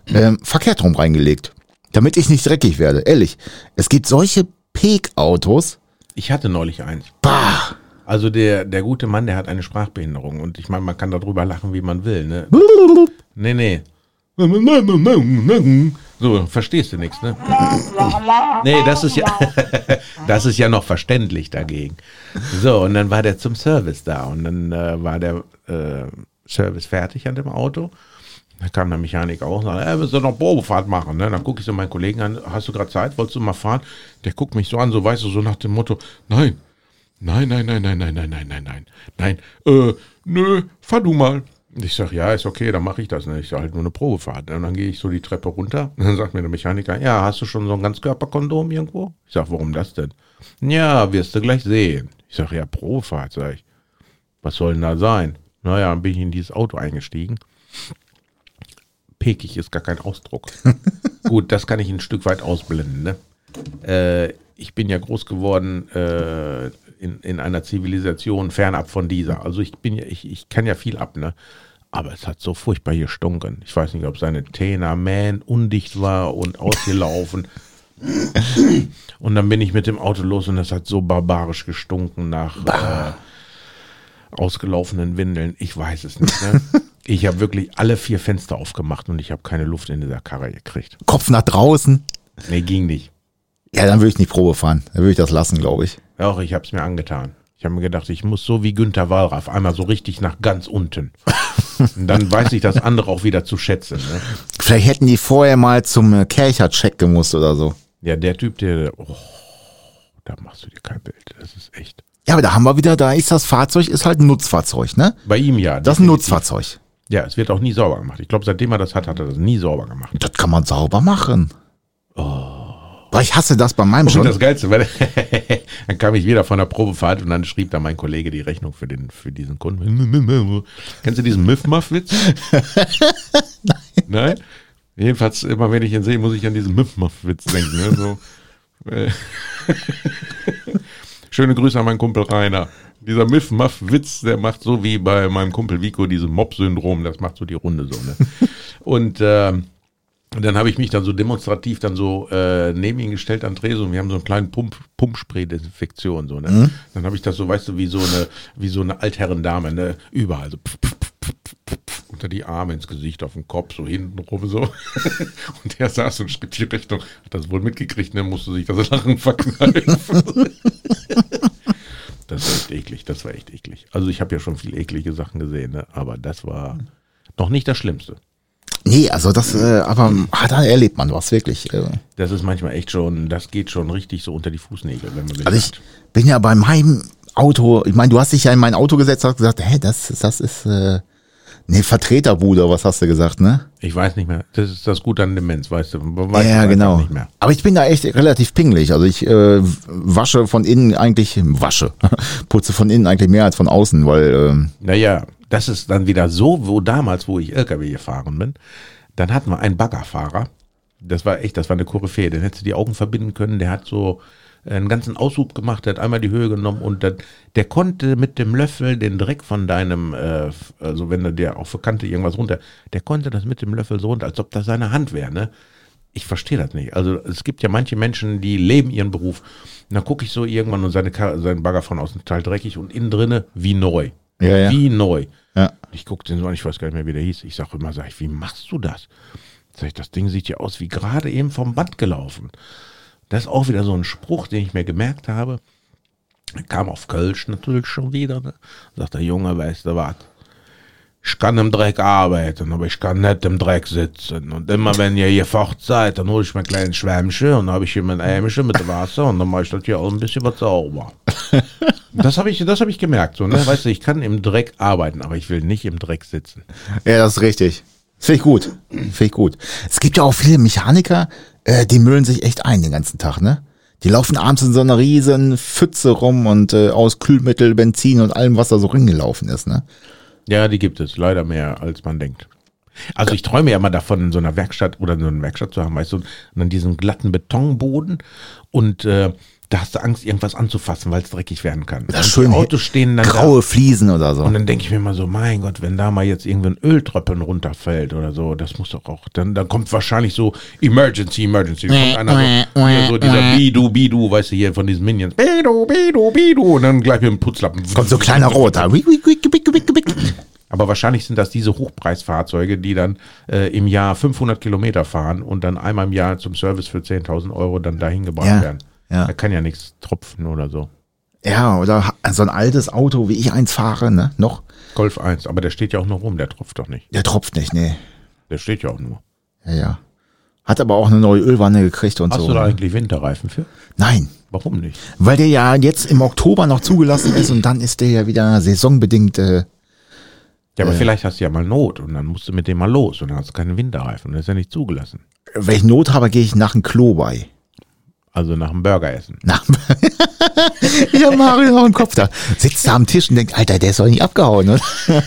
ähm, verkehrt rum reingelegt. Damit ich nicht dreckig werde. Ehrlich, es gibt solche Peak-Autos. Ich hatte neulich eins. Bah! Also der, der gute Mann, der hat eine Sprachbehinderung und ich meine, man kann darüber lachen, wie man will, ne? Nee, nee. So, verstehst du nichts, ne? Nee, das ist ja, das ist ja noch verständlich dagegen. So, und dann war der zum Service da und dann äh, war der äh, Service fertig an dem Auto. Da kam der Mechaniker auch und sagte, äh, willst du noch Probefahrt machen? Ne? Dann gucke ich so meinen Kollegen an, hast du gerade Zeit, wolltest du mal fahren? Der guckt mich so an, so weißt du, so nach dem Motto, nein, nein, nein, nein, nein, nein, nein, nein, nein, nein, nein, äh, nö, fahr du mal. Ich sage, ja, ist okay, dann mache ich das. Ne? Ich sage halt nur eine Probefahrt. Und dann gehe ich so die Treppe runter. Und dann sagt mir der Mechaniker, ja, hast du schon so ein Ganzkörperkondom irgendwo? Ich sage, warum das denn? Ja, wirst du gleich sehen. Ich sage, ja, Probefahrt, sage ich. Was soll denn da sein? Naja, dann bin ich in dieses Auto eingestiegen. Pekig ist gar kein Ausdruck. Gut, das kann ich ein Stück weit ausblenden. Ne? Äh, ich bin ja groß geworden äh, in, in einer Zivilisation fernab von dieser. Also ich bin ja, ich, ich kann ja viel ab, ne? Aber es hat so furchtbar gestunken. Ich weiß nicht, ob seine Tena Man undicht war und ausgelaufen. und dann bin ich mit dem Auto los und es hat so barbarisch gestunken nach äh, ausgelaufenen Windeln. Ich weiß es nicht. Ne? Ich habe wirklich alle vier Fenster aufgemacht und ich habe keine Luft in dieser Karre gekriegt. Kopf nach draußen. Nee, ging nicht. Ja, dann würde ich nicht Probe fahren. Dann würde ich das lassen, glaube ich. Auch ich habe es mir angetan. Ich habe mir gedacht, ich muss so wie Günther Wallraff einmal so richtig nach ganz unten. Und dann weiß ich das andere auch wieder zu schätzen. Ne? Vielleicht hätten die vorher mal zum äh, Kercher-Check gemusst oder so. Ja, der Typ, der, oh, da machst du dir kein Bild. Das ist echt. Ja, aber da haben wir wieder, da ist das Fahrzeug, ist halt ein Nutzfahrzeug, ne? Bei ihm ja. Das ist ein. Nutzfahrzeug. Ja, es wird auch nie sauber gemacht. Ich glaube, seitdem er das hat, hat er das nie sauber gemacht. Das kann man sauber machen. Boah, ich hasse das bei meinem Und schon. das Geilste, weil dann kam ich wieder von der Probefahrt und dann schrieb da mein Kollege die Rechnung für, den, für diesen Kunden. Kennst du diesen Miff-Muff-Witz? Nein. Nein? Jedenfalls, immer wenn ich ihn sehe, muss ich an diesen Miff-Muff-Witz denken. Ne? So, äh, Schöne Grüße an meinen Kumpel Rainer. Dieser Miff-Muff-Witz, der macht so wie bei meinem Kumpel Vico dieses Mob-Syndrom, das macht so die Runde so. Ne? Und ähm, und dann habe ich mich dann so demonstrativ dann so äh, neben ihn gestellt an Tresen und wir haben so einen kleinen Pump, Pumpspray-Desinfektion so, ne? Dann habe ich das so, weißt du, wie so eine, wie so eine Altherrendame, ne? Überall so pf, pf, pf, pf, pf, unter die Arme ins Gesicht, auf den Kopf, so hinten rum so. und der saß und schritt die Richtung, hat das wohl mitgekriegt, ne? Musste sich das Lachen verkneifen. das war echt eklig, das war echt eklig. Also ich habe ja schon viel eklige Sachen gesehen, ne? Aber das war noch nicht das Schlimmste. Nee, also das, äh, aber ah, da erlebt man was wirklich. Äh. Das ist manchmal echt schon, das geht schon richtig so unter die Fußnägel, wenn man will. Also ich bin ja bei meinem Auto, ich meine, du hast dich ja in mein Auto gesetzt und hast gesagt, hä, das, das ist äh, ne Vertreterbude, was hast du gesagt, ne? ich weiß nicht mehr. Das ist das Gute an Demenz, weißt du. Weiß ja, genau. Nicht mehr. Aber ich bin da echt relativ pingelig. Also ich äh, wasche von innen eigentlich, wasche, putze von innen eigentlich mehr als von außen, weil ähm, Naja, das ist dann wieder so, wo damals, wo ich LKW gefahren bin, dann hatten wir einen Baggerfahrer. Das war echt, das war eine Koryphäe. Den hättest du die Augen verbinden können. Der hat so einen ganzen Aushub gemacht, der hat einmal die Höhe genommen und dann, der konnte mit dem Löffel den Dreck von deinem, äh, also wenn er dir auf der Kante irgendwas runter, der konnte das mit dem Löffel so runter, als ob das seine Hand wäre, ne? Ich verstehe das nicht. Also es gibt ja manche Menschen, die leben ihren Beruf. Und dann gucke ich so irgendwann und seine, Ka- sein Bagger von außen total dreckig und innen drinne wie neu. Ja, ja. Wie neu. ja. Ich gucke den so an, ich weiß gar nicht mehr, wie der hieß. Ich sage immer, sag ich, wie machst du das? Sag ich, das Ding sieht ja aus wie gerade eben vom Band gelaufen. Das ist auch wieder so ein Spruch, den ich mir gemerkt habe. Kam auf Kölsch natürlich schon wieder. Ne? Sagt der Junge, weißt du was? Ich kann im Dreck arbeiten, aber ich kann nicht im Dreck sitzen. Und immer wenn ihr hier fort seid, dann hole ich mir ein kleines Schwämmchen und habe ich hier mein Ämchen mit Wasser und dann mache ich das hier auch ein bisschen was sauber. das habe ich, das hab ich gemerkt. So, ne? Weißt du, ich kann im Dreck arbeiten, aber ich will nicht im Dreck sitzen. Ja, das ist richtig. Finde ich gut. Finde ich gut. Es gibt ja auch viele Mechaniker, äh, die müllen sich echt ein den ganzen Tag, ne? Die laufen abends in so einer riesen Pfütze rum und äh, aus Kühlmittel, Benzin und allem, was da so ringelaufen ist, ne? Ja, die gibt es leider mehr, als man denkt. Also ich träume ja mal davon, in so einer Werkstatt oder in so einer Werkstatt zu haben, weißt du, und dann diesen glatten Betonboden und äh, da hast du Angst, irgendwas anzufassen, weil es dreckig werden kann. Das und schön Autos stehen dann Graue da. Fliesen oder so. Und dann denke ich mir mal so, mein Gott, wenn da mal jetzt irgendwie ein Öltröpfeln runterfällt oder so, das muss doch auch, dann, dann kommt wahrscheinlich so Emergency, Emergency. Kommt einer so, hier so dieser Bidu, Bidu, weißt du, hier von diesen Minions. Bidu, Bidu, Bidu. Und dann gleich mit dem Putzlappen. Kommt so ein kleiner Roter. Aber wahrscheinlich sind das diese Hochpreisfahrzeuge, die dann äh, im Jahr 500 Kilometer fahren und dann einmal im Jahr zum Service für 10.000 Euro dann dahin gebracht Ja, werden. Ja. Da kann ja nichts tropfen oder so. Ja, oder so ein altes Auto, wie ich eins fahre, ne? Noch. Golf 1, aber der steht ja auch noch rum, der tropft doch nicht. Der tropft nicht, ne? Der steht ja auch nur. Ja, ja. Hat aber auch eine neue Ölwanne gekriegt und Hast so. du da ne? eigentlich Winterreifen für? Nein, Warum nicht? weil der ja jetzt im Oktober noch zugelassen ist und dann ist der ja wieder saisonbedingt. Äh, Ja, aber vielleicht hast du ja mal Not und dann musst du mit dem mal los und dann hast du keine Winterreifen. Das ist ja nicht zugelassen. wenn ich Not habe, gehe ich nach dem Klo bei. Also nach dem Burger essen. Na, ich habe Mario noch im Kopf da. Sitzt da am Tisch und denkt, Alter, der ist doch nicht abgehauen, oder?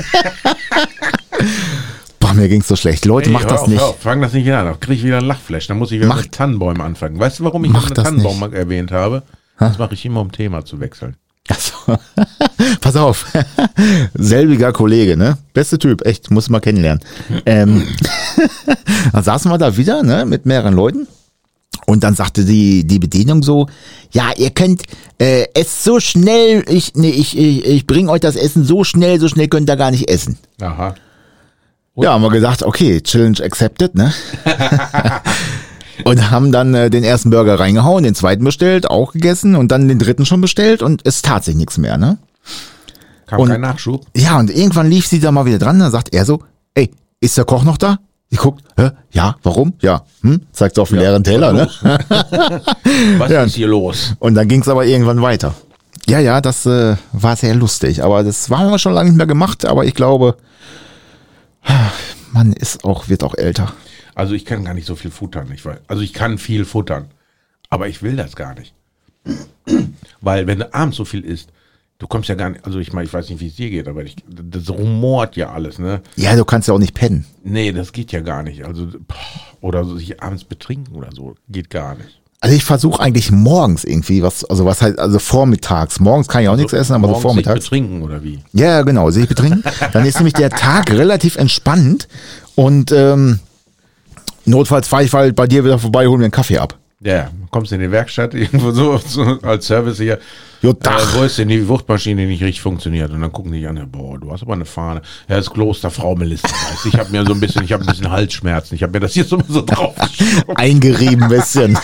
Boah, mir ging's so schlecht. Leute, Ey, macht das auf, nicht. Auf, fang das nicht an. Da krieg ich wieder ein Lachflash. Dann muss ich wieder Mach- mit Tannenbäumen anfangen. Weißt du, warum ich noch einen Tannenbaum nicht. erwähnt habe? Das mache ich immer, um Thema zu wechseln. Achso. Pass auf. Selbiger Kollege, ne? Beste Typ, echt, muss mal kennenlernen. Ähm, dann saßen wir da wieder, ne, mit mehreren Leuten. Und dann sagte die, die Bedienung so, ja, ihr könnt äh, es so schnell, ich, nee, ich, ich, ich bringe euch das Essen so schnell, so schnell könnt ihr gar nicht essen. Aha. Ja, haben wir gesagt, okay, Challenge accepted, ne? und haben dann äh, den ersten Burger reingehauen, den zweiten bestellt, auch gegessen und dann den dritten schon bestellt und es tat sich nichts mehr, ne? Kam Und- kein Nachschub. Ja, und irgendwann lief sie da mal wieder dran, dann sagt er so, ey, ist der Koch noch da? Die guckt, hä? Ja, warum? Ja, hm? Zeigt auf den leeren Teller, ne? Was Ja. ist hier los? Und dann ging's aber irgendwann weiter. Ja, ja, das äh, war sehr lustig, aber das haben wir schon lange nicht mehr gemacht, aber ich glaube, man ist auch, wird auch älter. Also ich kann gar nicht so viel futtern. Ich weiß. Also ich kann viel futtern. Aber ich will das gar nicht. Weil wenn du abends so viel isst, du kommst ja gar nicht, also ich meine, ich weiß nicht, wie es dir geht, aber ich, das rumort ja alles, ne? Ja, du kannst ja auch nicht pennen. Nee, das geht ja gar nicht. Also, oder so sich abends betrinken oder so, geht gar nicht. Also ich versuche eigentlich morgens irgendwie was, also was heißt, also vormittags. Morgens kann ich auch nichts essen, aber so Morgens sich vormittags. betrinken oder wie? Ja, ja, genau, sich betrinken. Dann ist nämlich der Tag relativ entspannt und ähm, notfalls fahre ich halt bei dir wieder vorbei, hol mir einen Kaffee ab. Ja, kommst in die Werkstatt irgendwo so, so als Service hier. Jo, Äh, Dach. wo ist denn die Wuchtmaschine, die nicht richtig funktioniert? Und dann gucken die an, boah, du hast aber eine Fahne. Ja, das Klosterfrau Melissa. Weißt, du, ich habe mir so ein bisschen, ich habe ein bisschen Halsschmerzen. Ich habe mir das hier so, so drauf. Eingerieben bisschen.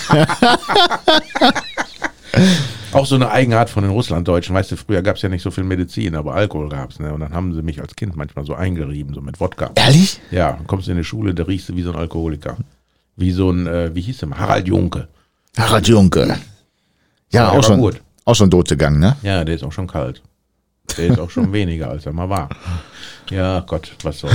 Auch so eine Eigenart von den Russlanddeutschen. Weißt du, früher gab es ja nicht so viel Medizin, aber Alkohol gab's. Ne? Und dann haben sie mich als Kind manchmal so eingerieben, so mit Wodka. Ehrlich? Ja, kommst du in die Schule, da riechst du wie so ein Alkoholiker. Wie so ein, äh, wie hieß der mal? Harald Junke. Harald Junke. Ja, Ja, auch schon, gut. auch schon tot gegangen, ne? Ja, der ist auch schon kalt. Der ist auch schon weniger, als er mal war. Ja, Gott, was soll.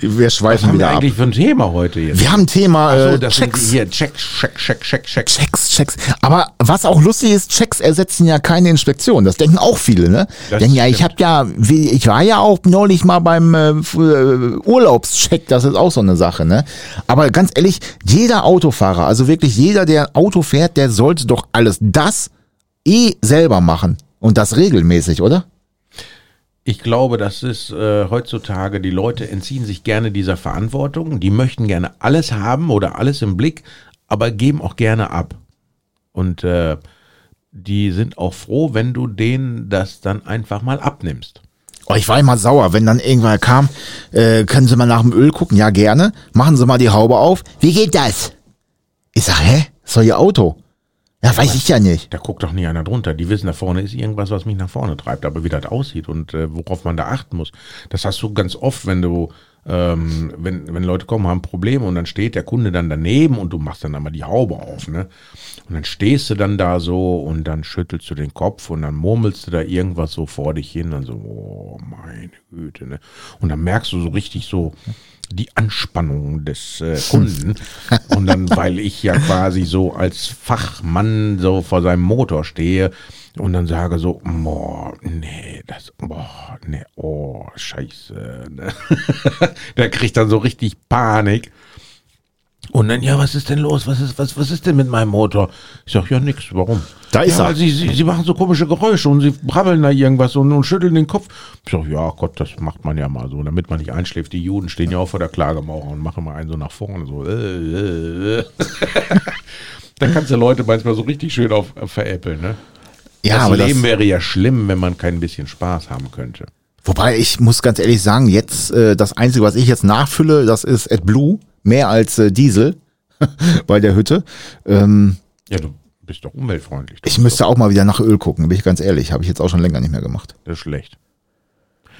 Wir Was schweifen haben wir wieder ab. eigentlich für ein Thema heute jetzt? Wir haben ein Thema so, äh, das sind Checks. hier, check, check, check, check, check. Checks, Checks. Aber was auch lustig ist, Checks ersetzen ja keine Inspektion. Das denken auch viele, ne? Das denken ja, ich habe ja, ich war ja auch neulich mal beim äh, äh, Urlaubscheck. Das ist auch so eine Sache, ne? Aber ganz ehrlich, jeder Autofahrer, also wirklich jeder, der Auto fährt, der sollte doch alles das eh selber machen und das regelmäßig, oder? Ich glaube, das ist äh, heutzutage, die Leute entziehen sich gerne dieser Verantwortung. Die möchten gerne alles haben oder alles im Blick, aber geben auch gerne ab. Und äh, die sind auch froh, wenn du denen das dann einfach mal abnimmst. Oh, ich war immer sauer, wenn dann irgendwer kam, äh, können Sie mal nach dem Öl gucken? Ja, gerne. Machen Sie mal die Haube auf. Wie geht das? Ich sag, hä? Ist doch Ihr Auto. Ja, weiß ich ja nicht. Da guckt doch nie einer drunter. Die wissen, da vorne ist irgendwas, was mich nach vorne treibt, aber wie das aussieht und äh, worauf man da achten muss. Das hast du ganz oft, wenn du, ähm, wenn, wenn Leute kommen, haben Probleme und dann steht der Kunde dann daneben und du machst dann einmal die Haube auf, ne? Und dann stehst du dann da so und dann schüttelst du den Kopf und dann murmelst du da irgendwas so vor dich hin und so, oh meine Güte, ne? Und dann merkst du so richtig so, die Anspannung des äh, Kunden. und dann, weil ich ja quasi so als Fachmann so vor seinem Motor stehe und dann sage so, boah, nee, das, boah, nee, oh, scheiße. Der kriegt dann so richtig Panik. Und dann, ja, was ist denn los? Was ist, was, was ist denn mit meinem Motor? Ich sag, ja, nix, warum? Da ist ja, er. Sie, sie, sie machen so komische Geräusche und sie brabbeln da irgendwas und, und schütteln den Kopf. Ich sag, ja, Gott, das macht man ja mal so, damit man nicht einschläft. Die Juden stehen ja auch vor der Klagemauer und machen mal einen so nach vorne, so. Äh, äh, äh. da kannst du Leute manchmal so richtig schön auf, auf veräppeln, ne? Ja, das aber Leben das, wäre ja schlimm, wenn man kein bisschen Spaß haben könnte. wobei ich muss ganz ehrlich sagen, jetzt äh, das Einzige, was ich jetzt nachfülle, das ist AdBlue, mehr als äh, Diesel bei der Hütte. Ähm, Ja, du bist doch umweltfreundlich. ich müsste auch mal wieder nach Öl gucken, bin ich ganz ehrlich. Habe ich jetzt auch schon länger nicht mehr gemacht. Das ist schlecht.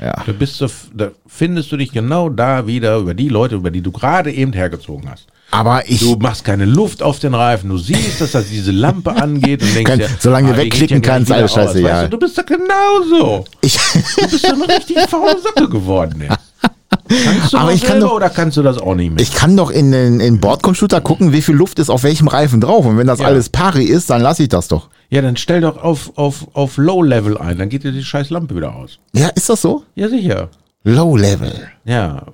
Ja. Da, bist du, da findest du dich genau da wieder über die Leute, über die du gerade eben hergezogen hast. Aber ich, Du machst keine Luft auf den Reifen. Du siehst, dass das diese Lampe angeht und denkst Kann- dir, solange du die geht wegklicken gleich kannst, alles aus, scheiße, ja. weißt Du, du bist doch genauso. ich, Du bist doch eine richtig faule Socke geworden. Ey. Kannst du Aber das ich kann doch- oder kannst du das auch nicht mehr? ich kann doch in den in Bordcomputer gucken, wie viel Luft ist auf welchem Reifen drauf. Und wenn das Ja. alles pari ist, dann lasse ich das doch. ja, dann stell doch auf, auf, auf Low-Level ein, dann geht dir die scheiß Lampe wieder aus. Ja, ist das so? Ja, sicher. Low Level. Ja,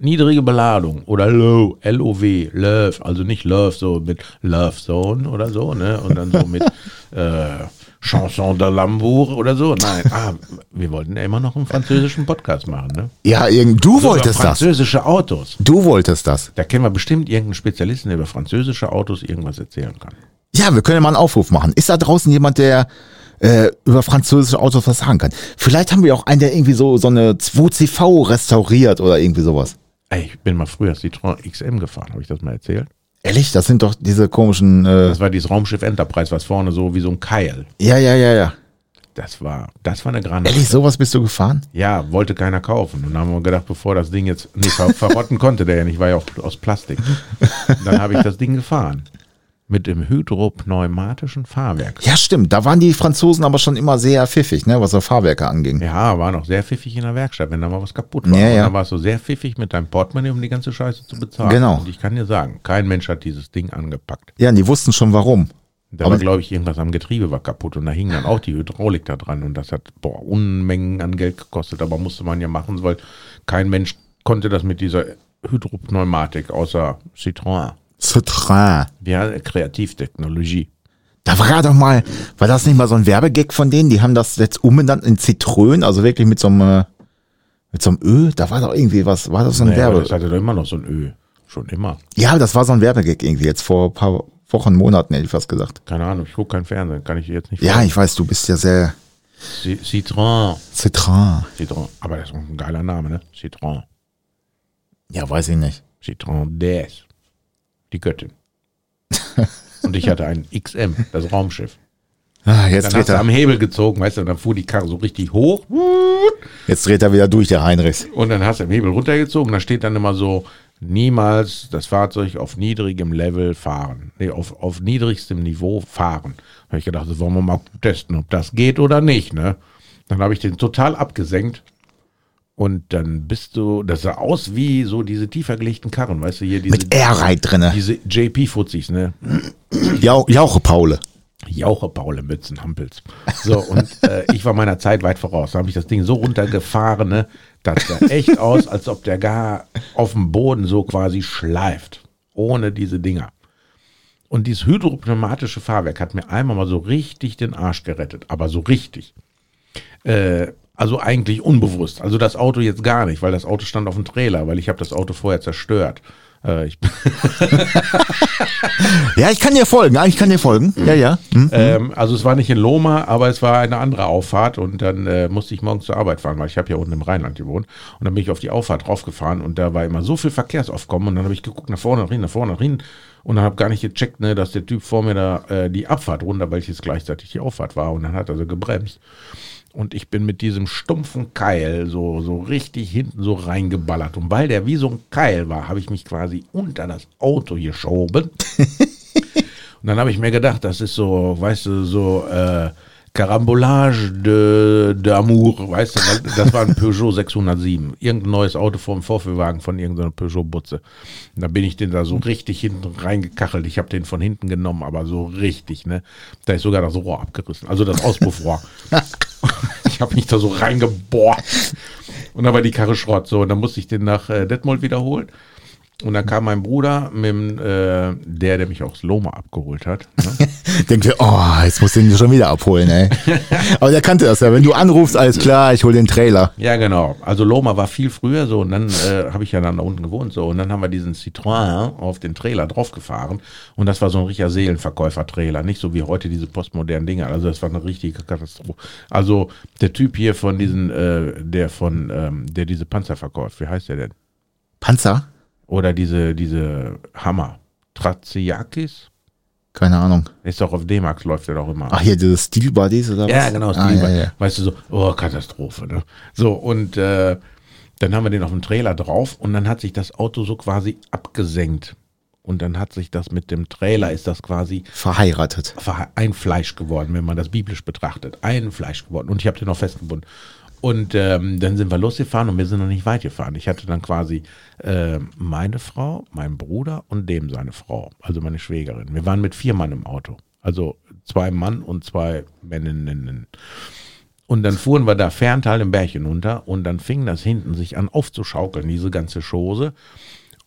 niedrige Beladung oder Low, L-O-W, Love, also nicht Love so mit Love Zone oder so, ne? Und dann so mit äh, Chanson de l'amour oder so. Nein, ah, wir wollten ja immer noch einen französischen Podcast machen, ne? Ja, irgend, du So wolltest über das. französische Autos. Du wolltest das. Da kennen wir bestimmt irgendeinen Spezialisten, der über französische Autos irgendwas erzählen kann. Ja, wir können ja mal einen Aufruf machen. Ist da draußen jemand, der äh, über französische Autos was sagen kann? Vielleicht haben wir auch einen, der irgendwie so, so eine 2CV restauriert oder irgendwie sowas. Ey, ich bin mal früher Citroën XM gefahren, habe ich das mal erzählt? Ehrlich, das sind doch diese komischen. Äh, Das war dieses Raumschiff Enterprise, was vorne so wie so ein Keil. ja, ja, ja, ja. Das war, das war eine Granate. Ehrlich, sowas bist du gefahren? Ja, wollte keiner kaufen. Und dann haben wir gedacht, bevor das Ding jetzt, nee, ver verrotten konnte der ja nicht, war ja auch aus Plastik. Dann habe ich das Ding gefahren. Mit dem hydropneumatischen Fahrwerk. Ja, stimmt. Da waren die Franzosen aber schon immer sehr pfiffig, ne, was so Fahrwerke anging. Ja, war noch sehr pfiffig in der Werkstatt, wenn da mal was kaputt war. Ja, Und ja. dann warst du sehr pfiffig mit deinem Portemonnaie, um die ganze Scheiße zu bezahlen. Genau. Und ich kann dir sagen, kein Mensch hat dieses Ding angepackt. Ja, und die wussten schon warum. Da war, glaube ich, irgendwas am Getriebe war kaputt und da hing dann auch die Hydraulik da dran und das hat boah, Unmengen an Geld gekostet, aber musste man ja machen, weil kein Mensch konnte das mit dieser Hydropneumatik außer Citroën. Citroën. Ja, Kreativtechnologie. Da war ja doch mal, war das nicht mal so ein Werbegag von denen? Die haben das jetzt umbenannt in Zitrön, also wirklich mit so einem, äh, mit so einem Ö. Da war doch irgendwie was, war das so ein Naja, Werbe? das hatte doch immer noch so ein Ö. Schon immer. Ja, das war so ein Werbegag irgendwie jetzt vor ein paar Wochen, Monaten, hätte ich fast gesagt. Keine Ahnung, ich gucke kein Fernsehen, kann ich jetzt nicht Ja, folgen. ich weiß, du bist ja sehr Ci- Citroën. Citroën. Citroën. Aber das ist auch ein geiler Name, ne? Citroën. Ja, weiß ich nicht. Citroën DS. Die Göttin. Und ich hatte ein XM, das Raumschiff. Ah, jetzt Dann hast du er, am Hebel gezogen, weißt du, und dann fuhr die Karre so richtig hoch jetzt dreht er wieder durch, der Heinrichs. und dann hast du am Hebel runtergezogen. Da steht dann immer so, niemals das Fahrzeug auf niedrigem Level fahren. Nee, auf, auf niedrigstem Niveau fahren. Da habe ich gedacht, das wollen wir mal testen, ob das geht oder nicht. Ne? Dann habe ich den total abgesenkt. Und dann bist du, das sah aus wie so diese tiefer gelegten Karren, weißt du, hier diese, Mit Airride drinne. diese JP-Fuzis, ne? Jau, Jauche Paule. Jauche Paul im Mützenhampels. So, und äh, ich war meiner Zeit weit voraus. Da habe ich das Ding so runtergefahren, ne? Das sah echt aus, als ob der gar auf dem Boden so quasi schleift. Ohne diese Dinger. Und dieses hydropneumatische Fahrwerk hat mir einmal mal so richtig den Arsch gerettet. Aber so richtig. Äh, also eigentlich unbewusst. Also das Auto jetzt gar nicht, weil das Auto stand auf dem Trailer, weil ich habe das Auto vorher zerstört. Äh, ich, Ja, ich kann dir folgen, ah, ich kann dir folgen. Ja, ja. Hm? Ähm, also es war nicht in Loma, aber es war eine andere Auffahrt und dann äh, musste ich morgens zur Arbeit fahren, weil ich habe ja unten im Rheinland gewohnt und dann bin ich auf die Auffahrt draufgefahren und da war immer so viel Verkehrsaufkommen und dann habe ich geguckt nach vorne, nach hinten, nach vorne, nach hinten und dann habe gar nicht gecheckt, ne, dass der Typ vor mir da äh, die Abfahrt runter, weil ich jetzt gleichzeitig die Auffahrt war und dann hat er so gebremst und ich bin mit diesem stumpfen Keil so, so richtig hinten so reingeballert. Und weil der wie so ein Keil war, habe ich mich quasi unter das Auto geschoben. Und dann habe ich mir gedacht, das ist so, weißt du, so äh, Carambolage de, d'Amour, weißt du, das war ein Peugeot 607. Irgendein neues Auto vom Vorführwagen von irgendeiner Peugeot-Butze. Und da bin ich den da so richtig hinten reingekachelt. Ich habe den von hinten genommen, aber so richtig, ne? Da ist sogar das Rohr abgerissen, also das Auspuffrohr. ich habe mich da so reingebohrt. Und dann war die Karre Schrott. So, und dann musste ich den nach äh, Detmold wiederholen. Und dann kam mein Bruder mit dem, äh, der, der mich aus Loma abgeholt hat. Ne? Denkt ihr, oh, jetzt muss den schon wieder abholen, ey. Aber der kannte das ja. Wenn du anrufst, alles klar, ich hole den Trailer. Ja, genau. Also Loma war viel früher so und dann äh, habe ich ja dann da unten gewohnt so und dann haben wir diesen Citroën auf den Trailer draufgefahren und das war so ein richtiger Seelenverkäufer-Trailer, nicht so wie heute diese postmodernen Dinger. Also das war eine richtige Katastrophe. Also der Typ hier von diesen, äh, der von, ähm, der diese Panzer verkauft, wie heißt der denn? Panzer? Oder diese, diese Hammer. Traziakis? Keine Ahnung. Ist doch auf D-Max läuft der doch immer. Ach, hier diese Steel Buddies oder was? Ja, genau, ah, Steel ja, Buddies. ja. Weißt du so, oh, Katastrophe, ne? So, und äh, dann haben wir den auf dem Trailer drauf und dann hat sich das Auto so quasi abgesenkt. Und dann hat sich das mit dem Trailer, ist das quasi Verheiratet. ver- ein Fleisch geworden, wenn man das biblisch betrachtet. Ein Fleisch geworden. Und ich habe den noch festgebunden. Und ähm, dann sind wir losgefahren und wir sind noch nicht weit gefahren. Ich hatte dann quasi äh, meine Frau, meinen Bruder und dem seine Frau, also meine Schwägerin. Wir waren mit vier Mann im Auto. Also zwei Mann und zwei Männinnen. Und dann fuhren wir da Ferntal im Berg hinunter und dann fing das hinten sich an aufzuschaukeln, diese ganze Chose.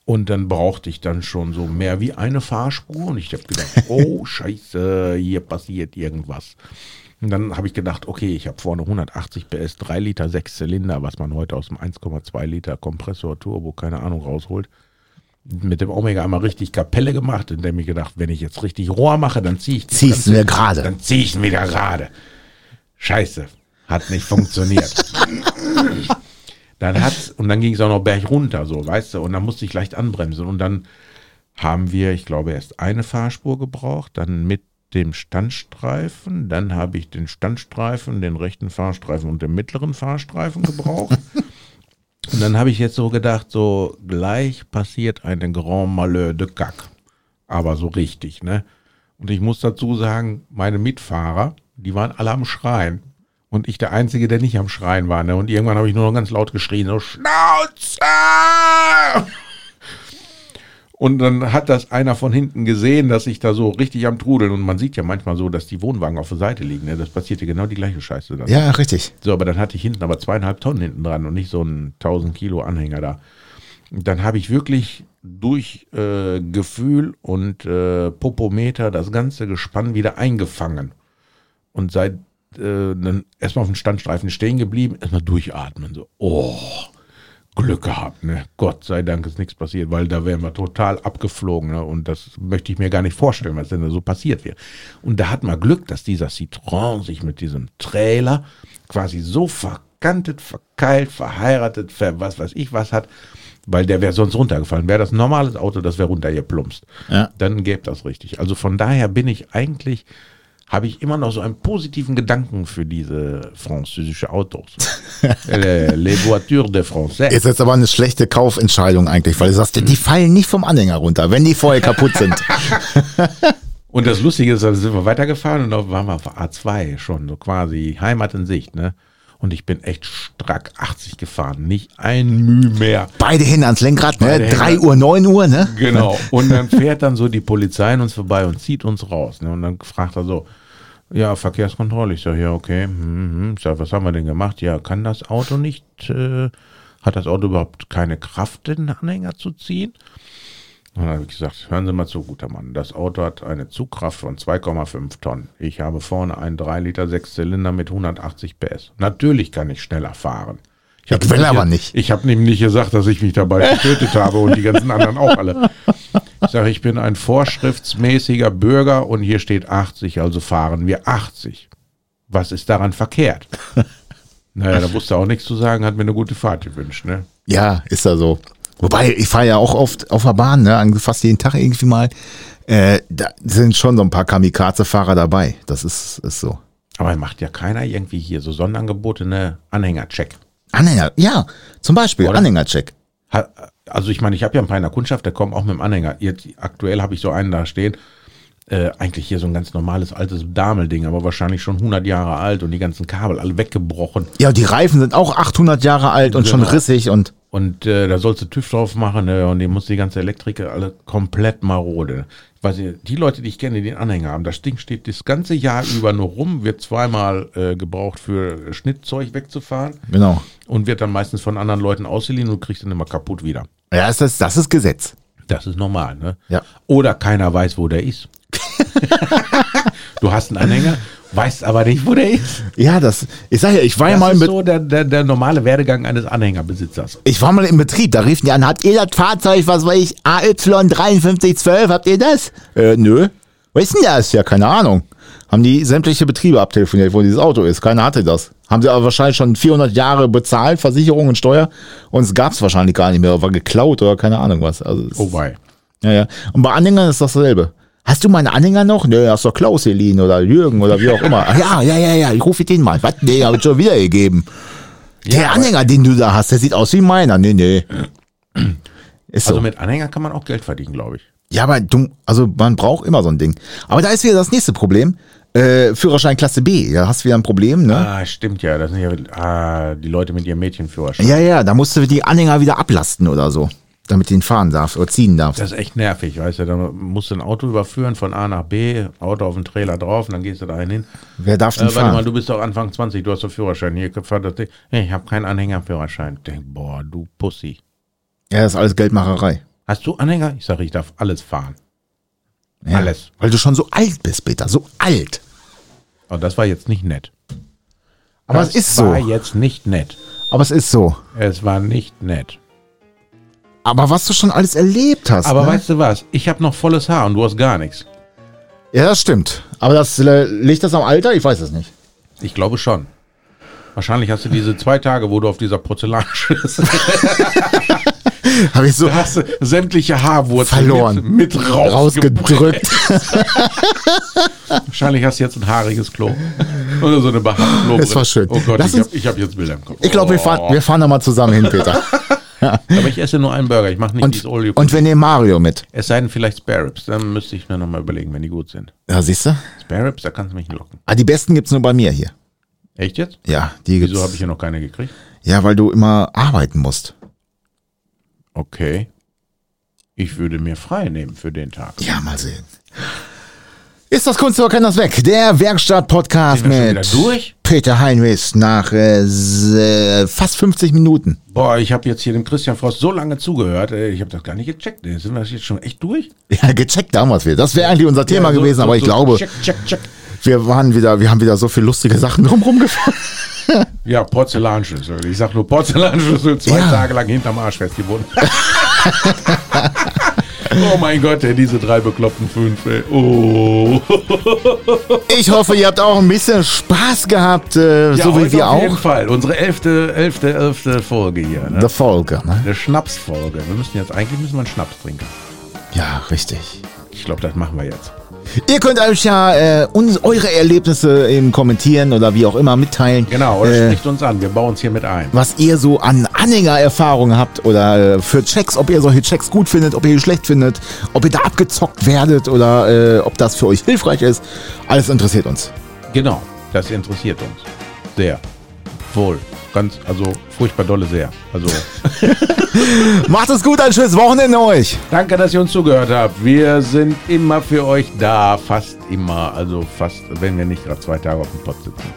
Und dann brauchte ich dann schon so mehr wie eine Fahrspur und ich habe gedacht, oh scheiße, hier passiert irgendwas. Und dann habe ich gedacht, okay, ich habe vorne 180 PS, 3 Liter, 6 Zylinder, was man heute aus dem 1,2 Liter Kompressor Turbo, keine Ahnung, rausholt. Mit dem Omega einmal richtig Kapelle gemacht, in dem ich gedacht, wenn ich jetzt richtig Rohr mache, dann ziehe ich Ziehst du mir gerade. Dann ziehe ich ihn wieder gerade. Scheiße, hat nicht funktioniert. dann hat's, und dann ging es auch noch berg runter, so, weißt du, und dann musste ich leicht anbremsen. Und dann haben wir, ich glaube, erst eine Fahrspur gebraucht, dann mit dem Standstreifen, dann habe ich den Standstreifen, den rechten Fahrstreifen und den mittleren Fahrstreifen gebraucht. und dann habe ich jetzt so gedacht, so gleich passiert eine Grand Malheur de Cac. Aber so richtig, ne? Und ich muss dazu sagen, meine Mitfahrer, die waren alle am Schreien. Und ich der Einzige, der nicht am Schreien war. Ne? Und irgendwann habe ich nur noch ganz laut geschrien, so Schnauze! Und dann hat das einer von hinten gesehen, dass ich da so richtig am Trudeln. Und man sieht ja manchmal so, dass die Wohnwagen auf der Seite liegen. Ne? Das passierte genau die gleiche Scheiße dann. Ja, richtig. So, aber dann hatte ich hinten aber zweieinhalb Tonnen hinten dran und nicht so einen 1000 Kilo Anhänger da. Und dann habe ich wirklich durch äh, Gefühl und äh, Popometer das ganze Gespann wieder eingefangen. Und seit äh, dann erstmal auf dem Standstreifen stehen geblieben, erstmal durchatmen. So, oh, Glück gehabt, ne? Gott sei Dank ist nichts passiert, weil da wären wir total abgeflogen, ne? Und das möchte ich mir gar nicht vorstellen, was denn da so passiert wäre. Und da hat man Glück, dass dieser Citroën sich mit diesem Trailer quasi so verkantet, verkeilt, verheiratet, ver was weiß ich was hat, weil der wäre sonst runtergefallen. Wäre das ein normales Auto, das wäre runtergeplumpst. Ja. Dann gäbe das richtig. Also von daher bin ich eigentlich, habe ich immer noch so einen positiven Gedanken für diese französische Autos. Les voitures de français. Ist jetzt aber eine schlechte Kaufentscheidung eigentlich, weil du sagst, die fallen nicht vom Anhänger runter, wenn die vorher kaputt sind. Und das Lustige ist, dann sind wir weitergefahren und dann waren wir auf A2 schon, so quasi Heimat in Sicht, ne? Und ich bin echt strack 80 gefahren, nicht ein Mühe mehr. Beide hin ans Lenkrad, ne? Beide Hände. 3 Uhr, 9 Uhr, ne? Genau. Und dann fährt dann so die Polizei an uns vorbei und zieht uns raus. Ne? Und dann fragt er so, ja, Verkehrskontrolle. Ich sage, ja, okay. Hm, hm. Ich sage, was haben wir denn gemacht? Ja, kann das Auto nicht, äh, hat das Auto überhaupt keine Kraft, den Anhänger zu ziehen? Und dann habe ich gesagt, hören Sie mal zu, guter Mann. Das Auto hat eine Zugkraft von 2,5 Tonnen. Ich habe vorne einen 3 Liter Sechszylinder mit 180 PS. Natürlich kann ich schneller fahren. Ich will aber nicht. Ich habe nämlich gesagt, dass ich mich dabei getötet habe und die ganzen anderen auch alle. Ich sage, ich bin ein vorschriftsmäßiger Bürger und hier steht 80, also fahren wir 80. Was ist daran verkehrt? Naja, da wusste er auch nichts zu sagen, hat mir eine gute Fahrt gewünscht, ne? Ja, ist da so. Wobei, ich fahre ja auch oft auf der Bahn, ne? Fast jeden Tag irgendwie mal. Äh, da sind schon so ein paar Kamikaze-Fahrer dabei. Das ist, ist so. Aber macht ja keiner irgendwie hier so Sonderangebote, ne? Anhängercheck. Anhänger, ja, zum Beispiel Oder? Anhängercheck. Also ich meine, ich habe ja ein paar in der Kundschaft, der kommen auch mit dem Anhänger. Jetzt aktuell habe ich so einen da stehen. Äh, eigentlich hier so ein ganz normales altes Damelding, aber wahrscheinlich schon 100 Jahre alt und die ganzen Kabel alle weggebrochen. Ja, die Reifen sind auch 800 Jahre alt und schon Genau. rissig und Und äh, da sollst du TÜV drauf machen ne? und die muss die ganze Elektrik alle komplett marode. Ich weiß nicht, die Leute, die ich kenne, die den Anhänger haben, das Ding steht das ganze Jahr über nur rum, wird zweimal äh, gebraucht für Schnittzeug wegzufahren genau. und wird dann meistens von anderen Leuten ausgeliehen und kriegst dann immer kaputt wieder. Ja, das ist, das ist Gesetz. Das ist normal, ne? Ja. Oder keiner weiß, wo der ist. du hast einen Anhänger, weißt aber nicht, wo der ist. Ja, das, ich sag ja, ich war ja Das mal ist mit, so der, der, der normale Werdegang eines Anhängerbesitzers. ich war mal im Betrieb, da riefen die an, habt ihr das Fahrzeug, was weiß ich, AY 5312, habt ihr das? Äh, nö. Was ist denn das? Ja, keine Ahnung. Haben die sämtliche Betriebe abtelefoniert, wo dieses Auto ist. Keiner hatte das. Haben sie aber wahrscheinlich schon 400 Jahre bezahlt, Versicherung und Steuer. Und es gab's wahrscheinlich gar nicht mehr. War geklaut oder keine Ahnung was. Also, es- Oh wei. ja, ja. Und bei Anhängern ist dasselbe. Hast du meine Anhänger noch? Nö, hast doch Klaus geliehen oder Jürgen oder wie auch immer. Ja, ja, ja, ja, ich rufe den mal. Was? Nee, hab ich schon wieder gegeben. Der aber- Anhänger, den du da hast, der sieht aus wie meiner. Nee, nee. Ist so. Also mit Anhänger kann man auch Geld verdienen, glaube ich. ja, aber du, also man braucht immer so ein Ding. Aber da ist wieder das nächste Problem. Äh, Führerschein Klasse B, da hast du wieder ein Problem, ne? Ah, stimmt ja. Das sind ja ah, die Leute mit ihrem Mädchenführerschein. Ja, ja, da musst du die Anhänger wieder ablasten oder so, damit du ihn fahren darfst oder ziehen darfst. Das ist echt nervig, weißt du. Da musst du ein Auto überführen von A nach B, Auto auf den Trailer drauf und dann gehst du da hin. Wer darf Äh, denn warte mal, fahren? du bist doch Anfang 20, du hast doch Führerschein. Hier fahr das Ding. Hey, ich habe keinen Anhängerführerschein. Denk, boah, du Pussy. Ja, das ist alles Geldmacherei. Hast du Anhänger? Ich sage, ich darf alles fahren. Ja. Alles. Weil du schon so alt bist, Peter, so alt. Aber Oh, das war jetzt nicht nett. Aber das es ist so. war jetzt nicht nett. Aber es ist so. Es war nicht nett. Aber was du schon alles erlebt hast. Aber ne? weißt du was? Ich habe noch volles Haar und du hast gar nichts. Ja, das stimmt. Aber das äh, liegt das am Alter? Ich weiß es nicht. Ich glaube schon. Wahrscheinlich hast du diese zwei Tage, wo du auf dieser Porzellanschüssel Habe ich so Da hast du sämtliche Haarwurzeln Verloren. mit, rausgedrückt. Wahrscheinlich hast du jetzt ein haariges Klo. Oder so eine behaarte. Das war schön. Oh Gott, Lass ich habe hab jetzt Bilder im Kopf. Ich glaube, wir, fahren, wir fahren da mal zusammen hin, Peter. Aber ich esse nur einen Burger. Ich mache nicht Und, dieses All und wir nehmen Mario mit. Es sei denn vielleicht Spare Ribs. Dann müsste ich mir nochmal überlegen, wenn die gut sind. Ja, siehst du? Spare Ribs, da kannst du mich locken. Ah, die besten gibt's nur bei mir hier. Echt jetzt? Ja, die gibt's. Wieso habe ich hier noch keine gekriegt? ja, weil du immer arbeiten musst. Okay. Ich würde mir frei nehmen für den Tag. Ja, mal sehen. Ist das Kunst oder kann das weg? Der Werkstatt-Podcast wir mit? Peter Heinrichs nach äh, fast 50 Minuten. Boah, ich habe jetzt hier dem Christian Frost so lange zugehört. äh, Ich habe das gar nicht gecheckt. Sind wir das jetzt schon echt durch? Ja, gecheckt damals wieder. Das wäre eigentlich unser Thema Ja, so- gewesen, so- aber ich so glaube, Check, check, check. wir waren wieder, wir haben wieder so viele lustige Sachen drumherum gefahren. Ja, Porzellanschüssel. Ich sag nur Porzellanschüssel, zwei Ja. Tage lang hinterm Arsch festgebunden. oh mein Gott, ey, diese drei bekloppten fünf. Ey. Oh. Ich hoffe, ihr habt auch ein bisschen Spaß gehabt, äh, Ja, so wie wir auf jeden auch. Fall. Unsere elfte, elfte, elfte Folge hier. Ne? Der Folge, ne? Eine Schnapsfolge. Wir müssen jetzt, eigentlich müssen wir einen Schnaps trinken. Ja, richtig. Ich glaube, das machen wir jetzt. Ihr könnt euch ja äh, uns, eure Erlebnisse eben kommentieren oder wie auch immer mitteilen. Genau, oder Äh, spricht uns an. Wir bauen uns hier mit ein. was ihr so an Anhängererfahrungen habt oder äh, für Checks, ob ihr solche Checks gut findet, ob ihr die schlecht findet, ob ihr da abgezockt werdet oder äh, ob das für euch hilfreich ist. Alles interessiert uns. Genau, das interessiert uns. Sehr. Wohl. Ganz, also furchtbar dolle sehr. Also Macht es gut, ein schönes Wochenende euch. danke, dass ihr uns zugehört habt. Wir sind immer für euch da. Fast immer. Also fast, wenn wir nicht gerade zwei Tage auf dem Pott sitzen.